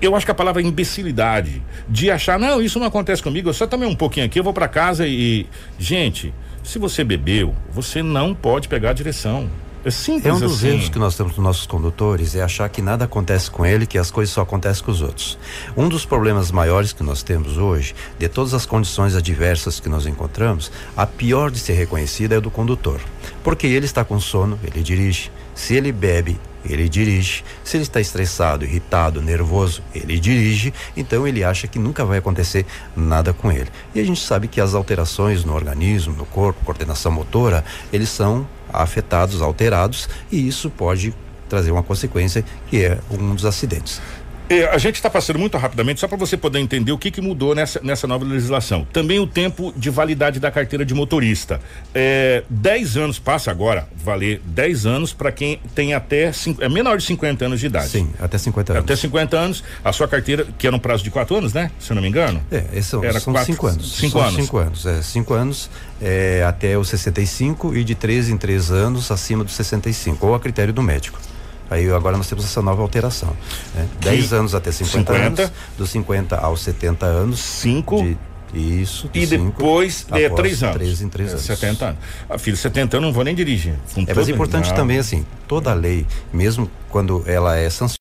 eu acho que a palavra é imbecilidade de achar, não, isso não acontece comigo, eu só tomei um pouquinho aqui, eu vou para casa e. Gente, se você bebeu, você não pode pegar a direção. É simples É um dos assim. erros que nós temos nos nossos condutores, é achar que nada acontece com ele, que as coisas só acontecem com os outros. Um dos problemas maiores que nós temos hoje, de todas as condições adversas que nós encontramos, a pior de ser reconhecida é o do condutor. Porque ele está com sono, ele dirige, Se ele bebe, ele dirige. Se ele está estressado, irritado, nervoso, ele dirige. Então ele acha que nunca vai acontecer nada com ele. E a gente sabe que as alterações no organismo, no corpo, coordenação motora, eles são afetados, alterados, e isso pode trazer uma consequência que é um dos acidentes. É, a gente está passando muito rapidamente, só para você poder entender o que, que mudou nessa, nessa nova legislação. Também o tempo de validade da carteira de motorista. É, 10 anos passa agora, valer 10 anos para quem tem até é menor de 50 anos de idade. Sim, até 50 anos. Até 50 anos, a sua carteira, que era um prazo de 4 anos, né? Se eu não me engano. É, esses são, Era são quatro- cinco anos. cinco São anos. Cinco anos, é. Cinco anos é, até os 65 e de três em três anos acima dos 65, ou a critério do médico. Aí agora nós temos essa nova alteração. Né? 10 anos até 50, 50. anos, dos 50 aos 70 anos. 5 de- Isso. de e depois é, após 3 anos. três em três É, anos. 70 anos. Ah, filho, 70 anos não vou nem dirigir. É, mas é importante Não. também, assim, toda lei, mesmo quando ela é sancionada,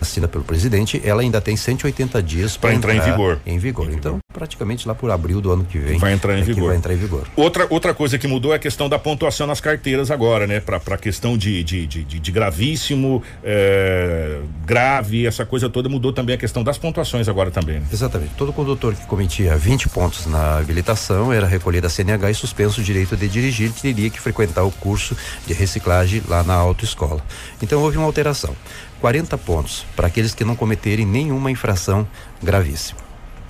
assinada pelo presidente, ela ainda tem 180 dias para entrar em vigor. Em vigor. Em Então, praticamente lá por abril do ano que vem. Vai entrar em é vigor. vai entrar em vigor. Outra, outra coisa que mudou é a questão da pontuação nas carteiras agora, né? Pra, pra questão de, de, de, de- de gravíssimo, é, grave, essa coisa toda mudou também a questão das pontuações agora também. né? Exatamente. Todo condutor que cometia 20 pontos na habilitação era recolhido a CNH e suspenso o direito de dirigir teria que frequentar o curso de reciclagem lá na autoescola. Então houve uma alteração. 40 pontos para aqueles que não cometerem nenhuma infração gravíssima.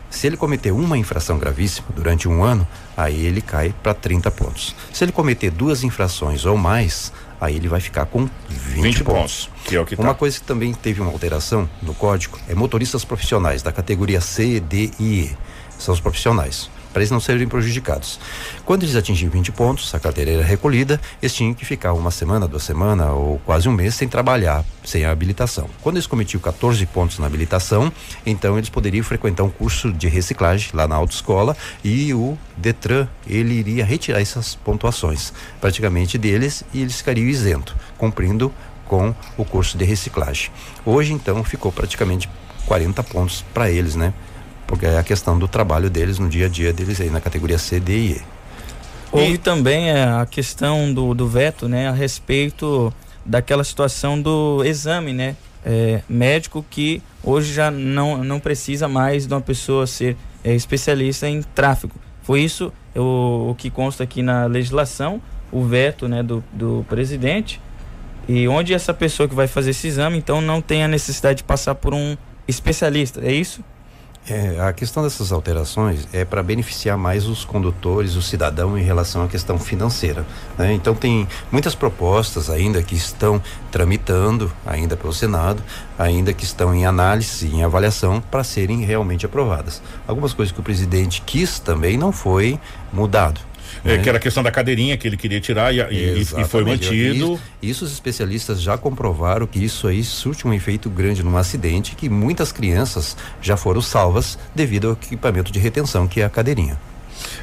Se ele cometer uma infração gravíssima durante um ano, aí ele cai para 30 pontos. Se ele cometer duas infrações ou mais, aí ele vai ficar com 20, 20 pontos. pontos, que é o que Uma tá. coisa que também teve uma alteração no código é motoristas profissionais da categoria C, D e E. São os profissionais. Para eles não serem prejudicados. Quando eles atingiam 20 pontos, a carteira era recolhida, eles tinham que ficar uma semana, duas semanas ou quase um mês sem trabalhar, sem a habilitação. Quando eles cometiam 14 pontos na habilitação, então eles poderiam frequentar um curso de reciclagem lá na autoescola e o Detran, ele iria retirar essas pontuações praticamente deles e eles ficariam isentos, cumprindo com o curso de reciclagem. Hoje, então, ficou praticamente 40 pontos para eles, né? Porque é a questão do trabalho deles no dia a dia deles aí na categoria C, D e E. Houve também é, a questão do, do veto, né, a respeito daquela situação do exame, né, é, médico que hoje já não, não precisa mais de uma pessoa ser é, especialista em tráfego. Foi isso o, o que consta aqui na legislação, o veto, né, do, do presidente e onde essa pessoa que vai fazer esse exame, então não tem a necessidade de passar por um especialista, é isso? É, a questão dessas alterações é para beneficiar mais os condutores, o cidadão em relação à questão financeira. né? Então tem muitas propostas ainda que estão tramitando ainda pelo Senado, ainda que estão em análise, em avaliação para serem realmente aprovadas. Algumas coisas que o presidente quis também não foi mudado. É, né? que era a questão da cadeirinha que ele queria tirar e, e- e- foi mantido. Isso, isso os especialistas já comprovaram que isso aí surte um efeito grande num acidente que muitas crianças já foram salvas devido ao equipamento de retenção que é a cadeirinha.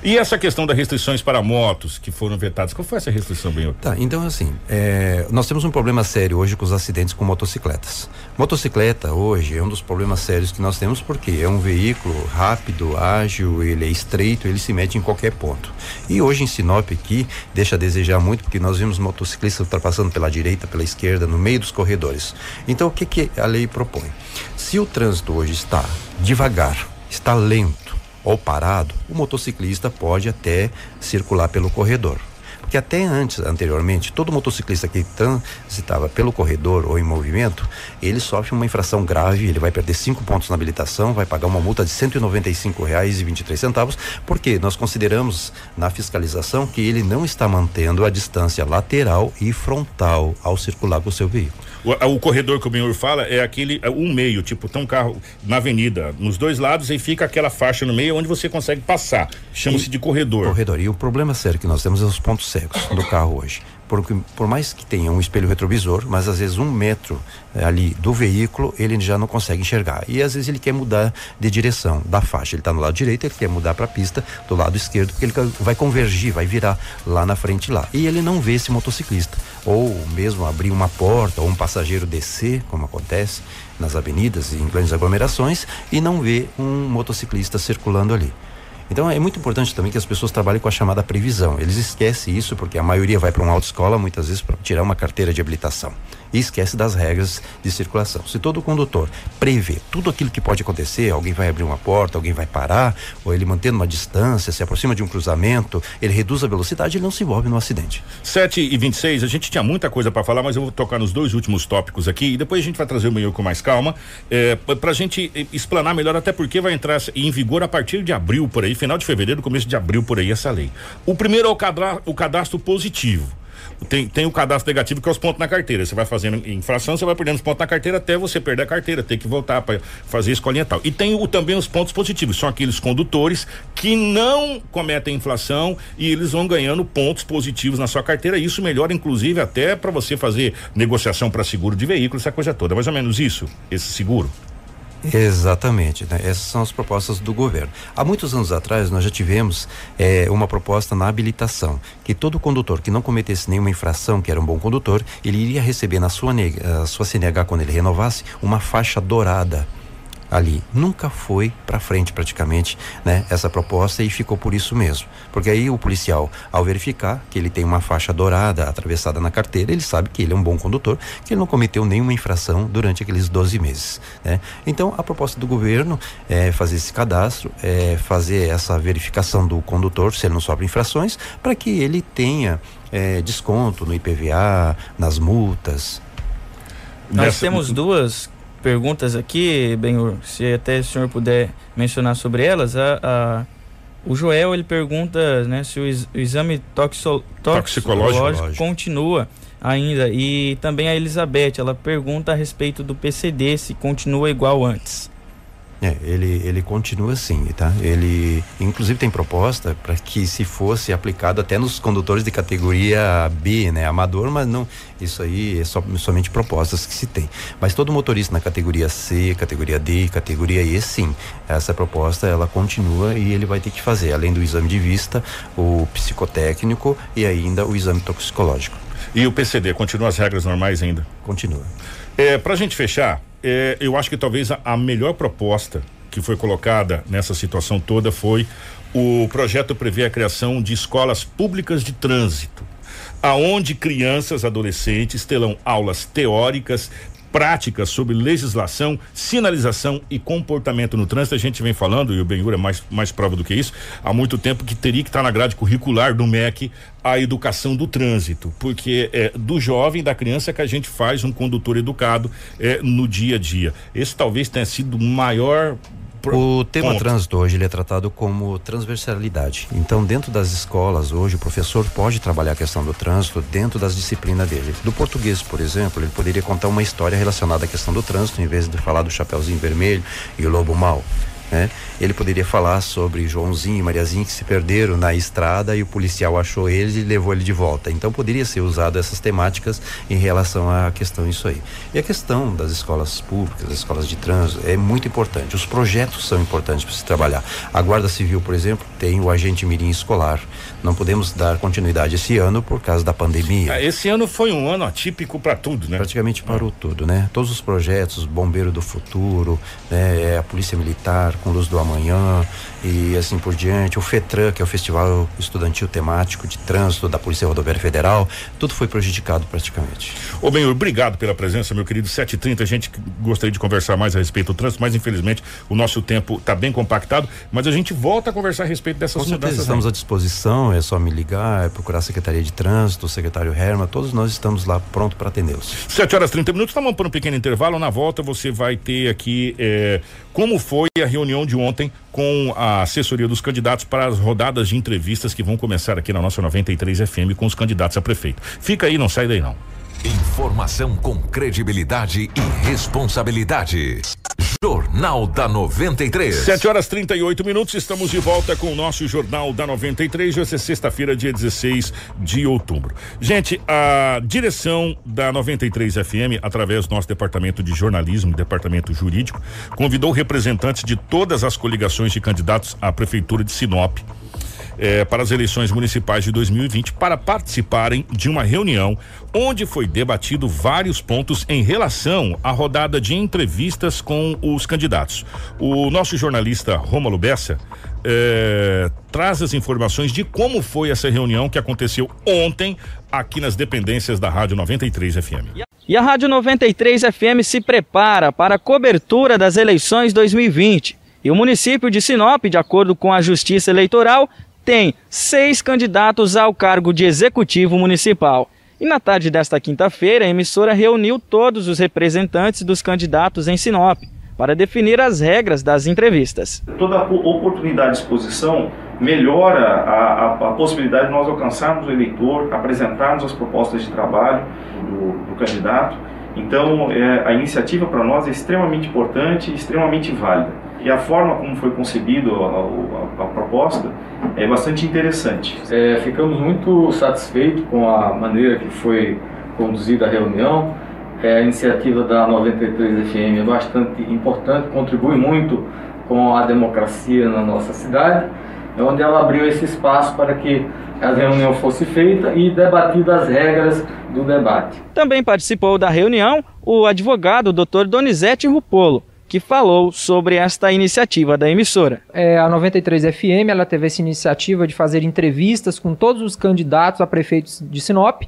E essa questão das restrições para motos que foram vetadas, qual foi essa restrição, Benhor? Tá, então assim, é, nós temos um problema sério hoje com os acidentes com motocicletas. Motocicleta hoje é um dos problemas sérios que nós temos porque é um veículo rápido, ágil, ele é estreito, ele se mete em qualquer ponto. E hoje em Sinop aqui deixa a desejar muito porque nós vimos motociclistas ultrapassando pela direita, pela esquerda, no meio dos corredores. Então o que que a lei propõe? Se o trânsito hoje está devagar, está lento ou parado, o motociclista pode até circular pelo corredor. Porque até antes, anteriormente, todo motociclista que transitava pelo corredor ou em movimento, ele sofre uma infração grave, ele vai perder cinco pontos na habilitação, vai pagar uma multa de 195 reais e 23 centavos, porque nós consideramos na fiscalização que ele não está mantendo a distância lateral e frontal ao circular com o seu veículo. O, o corredor que o Benhor fala é aquele, é um meio, tipo, tem um carro na avenida, nos dois lados, e fica aquela faixa no meio onde você consegue passar. Chama-se de corredor. Corredor. E o problema sério que nós temos é os pontos cegos do carro hoje. Porque, por mais que tenha um espelho retrovisor, mas às vezes um metro eh, ali do veículo ele já não consegue enxergar. E às vezes ele quer mudar de direção da faixa. Ele está no lado direito, ele quer mudar para a pista do lado esquerdo, porque ele vai convergir, vai virar lá na frente lá. E ele não vê esse motociclista. Ou mesmo abrir uma porta, ou um passageiro descer, como acontece nas avenidas e em grandes aglomerações, e não vê um motociclista circulando ali. Então é muito importante também que as pessoas trabalhem com a chamada previsão. Eles esquecem isso porque a maioria vai para uma autoescola muitas vezes para tirar uma carteira de habilitação e esquece das regras de circulação. Se todo condutor prevê tudo aquilo que pode acontecer, alguém vai abrir uma porta, alguém vai parar, ou ele mantendo uma distância, se aproxima de um cruzamento, ele reduz a velocidade, ele não se envolve no acidente. 7 e 26 a gente tinha muita coisa para falar, mas eu vou tocar nos dois últimos tópicos aqui e depois a gente vai trazer o meio com mais calma, é, para a gente eh, explanar melhor, até porque vai entrar em vigor a partir de abril por aí, final de fevereiro, começo de abril por aí essa lei. O primeiro é o cadastro, o cadastro positivo tem, tem o cadastro negativo que é os pontos na carteira. Você vai fazendo infração, você vai perdendo os pontos na carteira até você perder a carteira, ter que voltar para fazer escolinha e tal. E tem o, também os pontos positivos, são aqueles condutores que não cometem inflação e eles vão ganhando pontos positivos na sua carteira. Isso melhora, inclusive, até para você fazer negociação para seguro de veículo, essa coisa toda. Mais ou menos isso, esse seguro. Exatamente, né? essas são as propostas do governo. Há muitos anos atrás nós já tivemos eh, uma proposta na habilitação que todo condutor que não cometesse nenhuma infração, que era um bom condutor, ele iria receber na sua, sua CNH quando ele renovasse uma faixa dourada ali. Nunca foi para frente praticamente, né, essa proposta e ficou por isso mesmo. Porque aí o policial, ao verificar que ele tem uma faixa dourada atravessada na carteira, ele sabe que ele é um bom condutor, que ele não cometeu nenhuma infração durante aqueles 12 meses, né? Então, a proposta do governo é fazer esse cadastro, é fazer essa verificação do condutor, se ele não sofre infrações, para que ele tenha é, desconto no IPVA, nas multas. Nós Nessa... temos duas perguntas aqui, Benhur, se até o senhor puder mencionar sobre elas, a, a o Joel ele pergunta né, se o, o exame toxo, toxicológico, toxicológico continua ainda. E também a Elizabeth ela pergunta a respeito do PCD se continua igual antes. É, ele, ele continua assim, tá? Ele, inclusive, tem proposta para que se fosse aplicado até nos condutores de categoria B, né? Amador, mas não, isso aí é só, somente propostas que se tem. Mas todo motorista na categoria C, categoria D, categoria E, sim, essa proposta ela continua e ele vai ter que fazer, além do exame de vista, o psicotécnico e ainda o exame toxicológico. E o PCD, continua as regras normais ainda? Continua. É, para a gente fechar, é, eu acho que talvez a, a melhor proposta que foi colocada nessa situação toda foi o projeto prevê a criação de escolas públicas de trânsito, aonde crianças, adolescentes terão aulas teóricas, práticas sobre legislação, sinalização e comportamento no trânsito. A gente vem falando, e o Benhur é mais, mais prova do que isso, há muito tempo que teria que estar na grade curricular do MEC a educação do trânsito, porque é do jovem, da criança que a gente faz um condutor educado é, no dia a dia. Esse talvez tenha sido o maior o tema ponto. trânsito hoje ele é tratado como transversalidade. Então, dentro das escolas hoje, o professor pode trabalhar a questão do trânsito dentro das disciplinas dele. Do português, por exemplo, ele poderia contar uma história relacionada à questão do trânsito, em vez de falar do chapeuzinho vermelho e o lobo mau. Né? Ele poderia falar sobre Joãozinho e Mariazinho que se perderam na estrada e o policial achou eles e levou ele de volta. Então poderia ser usado essas temáticas em relação à questão isso aí. E a questão das escolas públicas, das escolas de trânsito é muito importante. Os projetos são importantes para se trabalhar. A Guarda Civil, por exemplo, tem o agente mirim escolar. Não podemos dar continuidade esse ano por causa da pandemia. Ah, esse ano foi um ano atípico para tudo, né? Praticamente parou tudo, né? Todos os projetos, Bombeiro do Futuro, né? É a Polícia Militar com Luz do Amanhã e assim por diante. O FETRAN, que é o Festival Estudantil Temático de Trânsito da Polícia Rodoviária Federal, tudo foi prejudicado praticamente. Ô bem, obrigado pela presença, meu querido. 7h30, a gente gostaria de conversar mais a respeito do trânsito, mas infelizmente o nosso tempo está bem compactado, mas a gente volta a conversar a respeito dessas Com mudanças. Estamos à disposição, é só me ligar, é procurar a Secretaria de Trânsito, o secretário Herma, todos nós estamos lá pronto para atendê-los. 7 horas 30 minutos, estamos por um pequeno intervalo. Na volta você vai ter aqui eh, como foi a reunião de ontem com a assessoria dos candidatos para as rodadas de entrevistas que vão começar aqui na nossa 93 FM com os candidatos a prefeito. Fica aí, não sai daí não. Informação com credibilidade e responsabilidade. Jornal da 93. 7 horas 38 minutos, estamos de volta com o nosso Jornal da 93. Hoje é sexta-feira, dia 16 de outubro. Gente, a direção da 93 FM, através do nosso departamento de jornalismo, departamento jurídico, convidou representantes de todas as coligações de candidatos à Prefeitura de Sinop eh, para as eleições municipais de 2020 para participarem de uma reunião onde foi debatido vários pontos em relação à rodada de entrevistas com os candidatos. O nosso jornalista Rômulo Bessa eh, traz as informações de como foi essa reunião que aconteceu ontem aqui nas dependências da Rádio 93 FM. E a Rádio 93 FM se prepara para a cobertura das eleições 2020. E o município de Sinop, de acordo com a Justiça Eleitoral, tem seis candidatos ao cargo de executivo municipal. E na tarde desta quinta-feira, a emissora reuniu todos os representantes dos candidatos em Sinop para definir as regras das entrevistas. Toda oportunidade de exposição melhora a, a, a, possibilidade de nós alcançarmos o eleitor, apresentarmos as propostas de trabalho do, do candidato. Então, é, a iniciativa para nós é extremamente importante e extremamente válida. E a forma como foi concebido a, a, a proposta é bastante interessante. É, ficamos muito satisfeitos com a maneira que foi conduzida a reunião é, a iniciativa da 93 FM é bastante importante, contribui muito com a democracia na nossa cidade, é onde ela abriu esse espaço para que a reunião fosse feita e debatida as regras do debate. Também participou da reunião o advogado Dr. Donizete Rupolo, que falou sobre esta iniciativa da emissora. É, a 93 FM ela teve essa iniciativa de fazer entrevistas com todos os candidatos a prefeitos de Sinop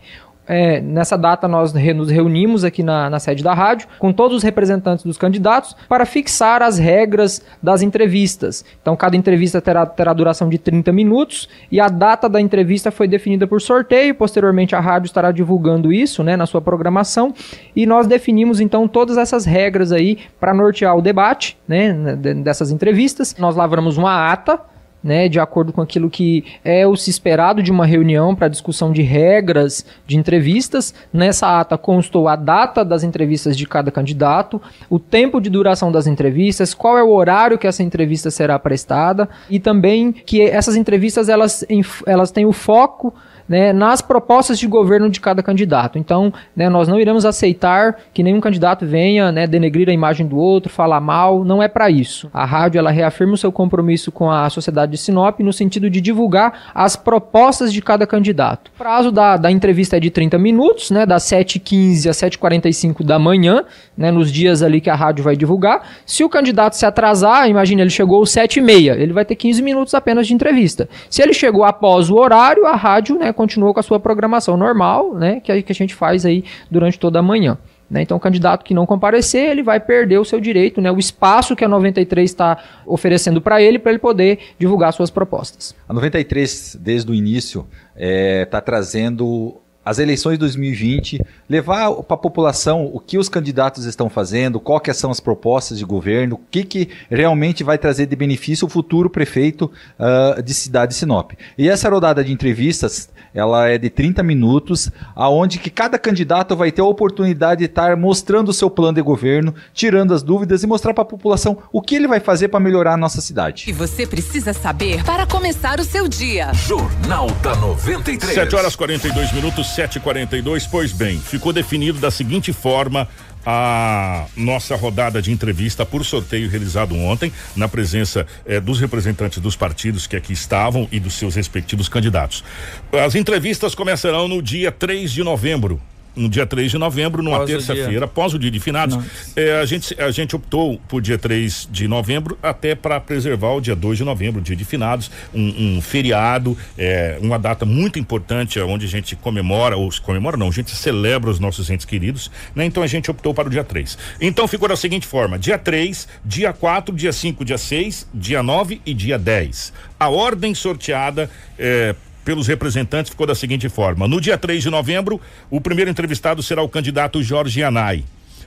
é, nessa data nós nos reunimos aqui na, na, sede da rádio com todos os representantes dos candidatos para fixar as regras das entrevistas. Então, cada entrevista terá, terá duração de 30 minutos e a data da entrevista foi definida por sorteio. Posteriormente, a rádio estará divulgando isso né, na sua programação e nós definimos então todas essas regras aí para nortear o debate né, dessas entrevistas. Nós lavramos uma ata né, de acordo com aquilo que é o se esperado de uma reunião para discussão de regras de entrevistas. Nessa ata constou a data das entrevistas de cada candidato, o tempo de duração das entrevistas, qual é o horário que essa entrevista será prestada e também que essas entrevistas elas, elas têm o foco né, nas propostas de governo de cada candidato. Então, né, nós não iremos aceitar que nenhum candidato venha né, denegrir a imagem do outro, falar mal, não é para isso. A rádio ela reafirma o seu compromisso com a sociedade de Sinop no sentido de divulgar as propostas de cada candidato. O prazo da, da entrevista é de 30 minutos, né, das 7h15 às 7h45 da manhã, né, nos dias ali que a rádio vai divulgar. Se o candidato se atrasar, imagine, ele chegou às 7h30, ele vai ter 15 minutos apenas de entrevista. Se ele chegou após o horário, a rádio né, continuou com a sua programação normal, né, que a, que a gente faz aí durante toda a manhã. Né? Então, o candidato que não comparecer, ele vai perder o seu direito, né? o espaço que a 93 está oferecendo para ele, para ele poder divulgar suas propostas. A 93, desde o início, está é, tá trazendo as eleições de 2020, levar para a população o que os candidatos estão fazendo, quais são as propostas de governo, o que, que realmente vai trazer de benefício o futuro prefeito uh, de cidade de Sinop. E essa rodada de entrevistas, ela é de 30 minutos, aonde que cada candidato vai ter a oportunidade de estar mostrando o seu plano de governo, tirando as dúvidas e mostrar para a população o que ele vai fazer para melhorar a nossa cidade. E você precisa saber para começar o seu dia. Jornal da 93. 7 horas 42 minutos 742, pois bem, ficou definido da seguinte forma a nossa rodada de entrevista por sorteio realizado ontem, na presença eh, dos representantes dos partidos que aqui estavam e dos seus respectivos candidatos. As entrevistas começarão no dia 3 de novembro no dia 3 de novembro, numa terça-feira, após o dia de finados. É, a, gente, a gente optou por dia 3 de novembro, até para preservar o dia 2 de novembro, dia de finados, um, um feriado, é, uma data muito importante, onde a gente comemora, ou comemora não, a gente celebra os nossos entes queridos, né? Então a gente optou para o dia 3. Então ficou da seguinte forma: dia 3, dia 4, dia 5, dia 6, dia 9 e dia 10. A ordem sorteada é, pelos representantes ficou da seguinte forma: no dia 3 de novembro, o primeiro entrevistado será o candidato Jorge Anai.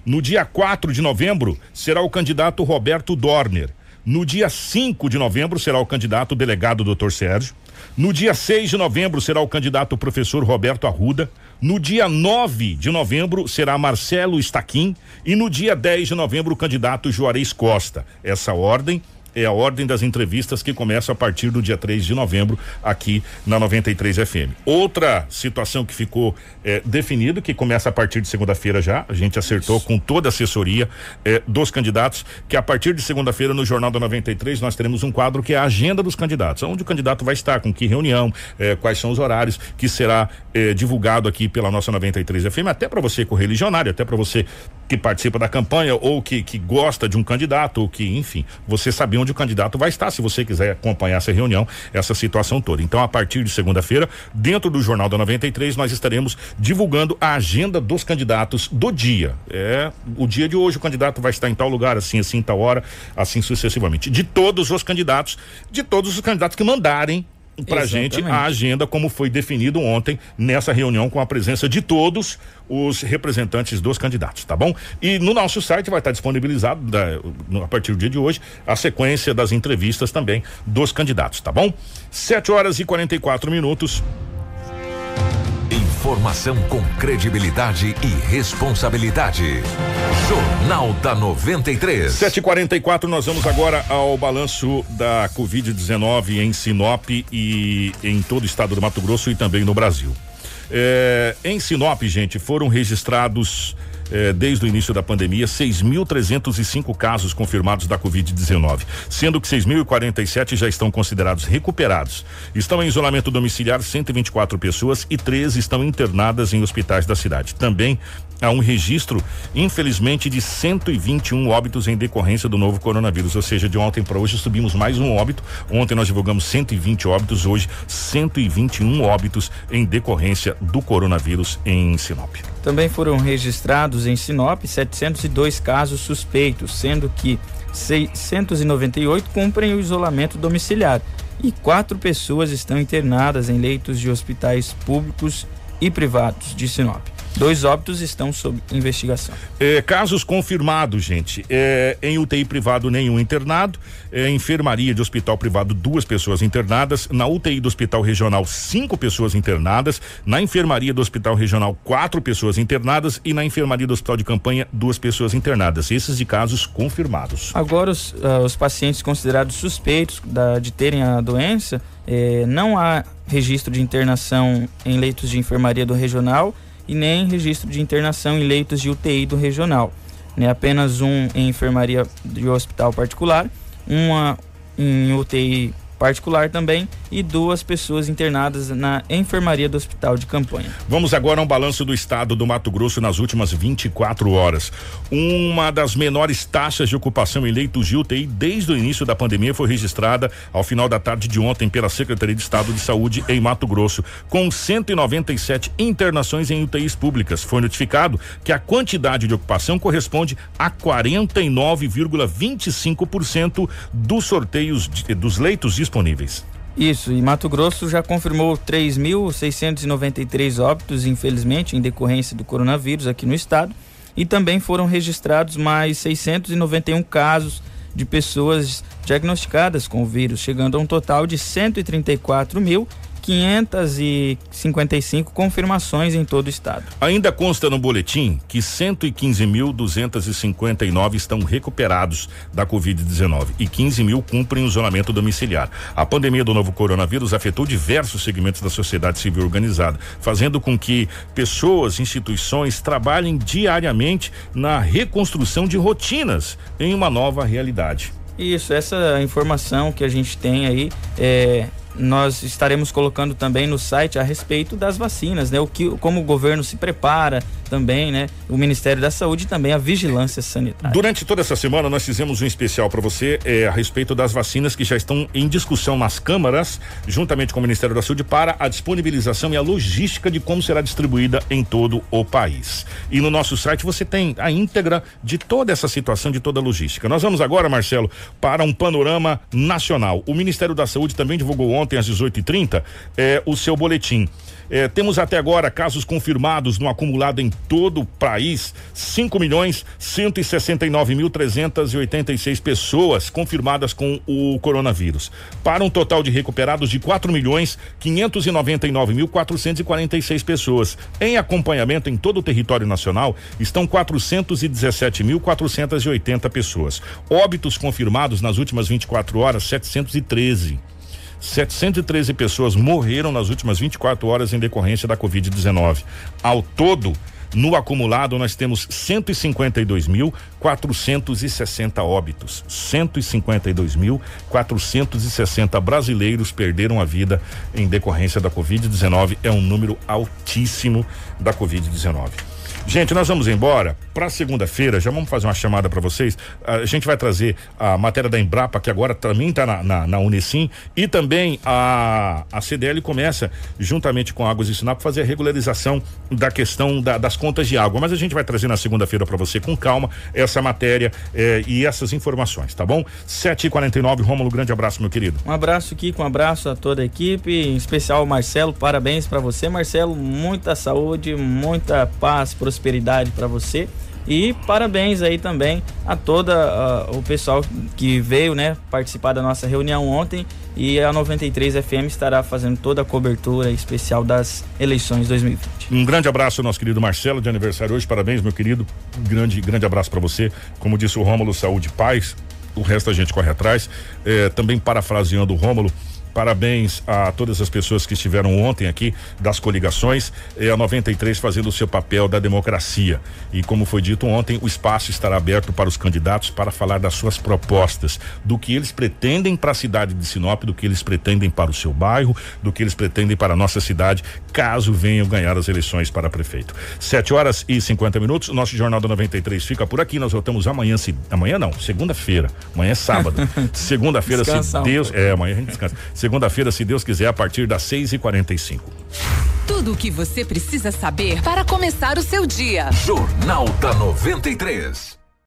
No dia 4 de novembro, será o candidato Roberto Dorner. No dia 5 de novembro, será o candidato delegado Dr. Sérgio. No dia 6 de novembro, será o candidato professor Roberto Arruda. No dia 9 de novembro, será Marcelo Staquim. E no dia 10 de novembro, o candidato Juarez Costa. Essa ordem é a ordem das entrevistas que começa a partir do dia 3 de novembro aqui na 93 FM. Outra situação que ficou é, definido que começa a partir de segunda-feira já, a gente acertou Isso. com toda a assessoria é, dos candidatos, que a partir de segunda-feira no Jornal da 93 nós teremos um quadro que é a agenda dos candidatos, onde o candidato vai estar, com que reunião, é, quais são os horários, que será é, divulgado aqui pela nossa 93 FM, até para você correligionário, até para você que participa da campanha ou que, que gosta de um candidato, ou que, enfim, você saber onde o candidato vai estar, se você quiser acompanhar essa reunião, essa situação toda. Então, a partir de segunda-feira, dentro do Jornal da 93, nós estaremos divulgando a agenda dos candidatos do dia. É o dia de hoje, o candidato vai estar em tal lugar, assim, assim, tal hora, assim sucessivamente. De todos os candidatos, de todos os candidatos que mandarem para gente a agenda como foi definido ontem nessa reunião com a presença de todos os representantes dos candidatos, tá bom? E no nosso site vai estar disponibilizado da, no, a partir do dia de hoje a sequência das entrevistas também dos candidatos, tá bom? 7 horas e 44 minutos. Informação com credibilidade e responsabilidade. Jornal da 93. 7h44, nós vamos agora ao balanço da Covid-19 em Sinop e em todo o estado do Mato Grosso e também no Brasil. É, em Sinop, gente, foram registrados eh, desde o início da pandemia, 6.305 casos confirmados da Covid-19, sendo que 6.047 já estão considerados recuperados. Estão em isolamento domiciliar 124 pessoas e 13 estão internadas em hospitais da cidade. Também há um registro, infelizmente, de 121 óbitos em decorrência do novo coronavírus, ou seja, de ontem para hoje subimos mais um óbito. Ontem nós divulgamos 120 óbitos, hoje 121 óbitos em decorrência do coronavírus em Sinop. Também foram registrados em Sinop 702 casos suspeitos, sendo que 698 cumprem o isolamento domiciliar e quatro pessoas estão internadas em leitos de hospitais públicos e privados de Sinop. Dois óbitos estão sob investigação. É, casos confirmados, gente. É, em UTI privado, nenhum internado. É, enfermaria de hospital privado, duas pessoas internadas. Na UTI do hospital regional, cinco pessoas internadas. Na enfermaria do hospital regional, quatro pessoas internadas. E na enfermaria do hospital de campanha, duas pessoas internadas. Esses de casos confirmados. Agora, os, uh, os pacientes considerados suspeitos da, de terem a doença, eh, não há registro de internação em leitos de enfermaria do regional e nem registro de internação em leitos de UTI do regional. Né? Apenas um em enfermaria de hospital particular, uma em UTI particular também e duas pessoas internadas na enfermaria do hospital de campanha. Vamos agora a um balanço do estado do Mato Grosso nas últimas 24 horas. Uma das menores taxas de ocupação em leitos de UTI desde o início da pandemia foi registrada ao final da tarde de ontem pela Secretaria de Estado de Saúde em Mato Grosso, com 197 internações em UTIs públicas. Foi notificado que a quantidade de ocupação corresponde a 49,25% dos sorteios de, dos leitos disponíveis disponíveis. Isso, e Mato Grosso já confirmou 3.693 óbitos, infelizmente, em decorrência do coronavírus aqui no estado, e também foram registrados mais 691 casos de pessoas diagnosticadas com o vírus, chegando a um total de 134 mil 555 confirmações em todo o estado. Ainda consta no boletim que 115.259 estão recuperados da Covid-19 e 15 mil cumprem o isolamento domiciliar. A pandemia do novo coronavírus afetou diversos segmentos da sociedade civil organizada, fazendo com que pessoas, instituições trabalhem diariamente na reconstrução de rotinas em uma nova realidade. Isso, essa informação que a gente tem aí é, nós estaremos colocando também no site a respeito das vacinas, né? O que, como o governo se prepara também, né? O Ministério da Saúde e também a vigilância sanitária. Durante toda essa semana nós fizemos um especial para você é, a respeito das vacinas que já estão em discussão nas câmaras, juntamente com o Ministério da Saúde, para a disponibilização e a logística de como será distribuída em todo o país. E no nosso site você tem a íntegra de toda essa situação, de toda a logística. Nós vamos agora, Marcelo, para um panorama nacional. O Ministério da Saúde também divulgou ontem ontem às 18h30 é, o seu boletim. É, temos até agora casos confirmados no acumulado em todo o país, 5 milhões 169 mil 386 pessoas confirmadas com o coronavírus. Para um total de recuperados de 4 milhões 599 mil 446 pessoas. Em acompanhamento em todo o território nacional estão 417 mil 480 pessoas. Óbitos confirmados nas últimas 24 horas 713. 713 pessoas morreram nas últimas 24 horas em decorrência da Covid-19. Ao todo, no acumulado, nós temos 152.460 óbitos. 152.460 brasileiros perderam a vida em decorrência da Covid-19. É um número altíssimo da Covid-19. Gente, nós vamos embora. Para segunda-feira, já vamos fazer uma chamada para vocês. A gente vai trazer a matéria da Embrapa, que agora também está na, na, na, Unicim, e também a, a CDL começa, juntamente com Águas e Sinap, fazer a regularização da questão da, das contas de água. Mas a gente vai trazer na segunda-feira para você com calma essa matéria eh, e essas informações, tá bom? 7h49, Rômulo, grande abraço, meu querido. Um abraço, aqui, um abraço a toda a equipe, em especial Marcelo, parabéns para você, Marcelo. Muita saúde, muita paz, prosperidade para você. E parabéns aí também a toda o pessoal que veio, né, participar da nossa reunião ontem e a 93 FM estará fazendo toda a cobertura especial das eleições 2020. Um grande abraço nosso querido Marcelo de aniversário hoje. Parabéns, meu querido. Grande grande abraço para você. Como disse o Rômulo, saúde e paz. O resto a gente corre atrás. É, também parafraseando o Rômulo, Parabéns a todas as pessoas que estiveram ontem aqui das coligações e a 93 fazendo o seu papel da democracia. E como foi dito ontem, o espaço estará aberto para os candidatos para falar das suas propostas, do que eles pretendem para a cidade de Sinop, do que eles pretendem para o seu bairro, do que eles pretendem para a nossa cidade, caso venham ganhar as eleições para prefeito. 7 horas e 50 minutos. O nosso Jornal da 93 fica por aqui. Nós voltamos amanhã, se, amanhã não, segunda-feira. Amanhã é sábado. [LAUGHS] segunda-feira, se Deus. É, amanhã a gente descansa. Segunda-feira, se Deus quiser, a partir das 6 e 45 Tudo o que você precisa saber para começar o seu dia. Jornal da 93.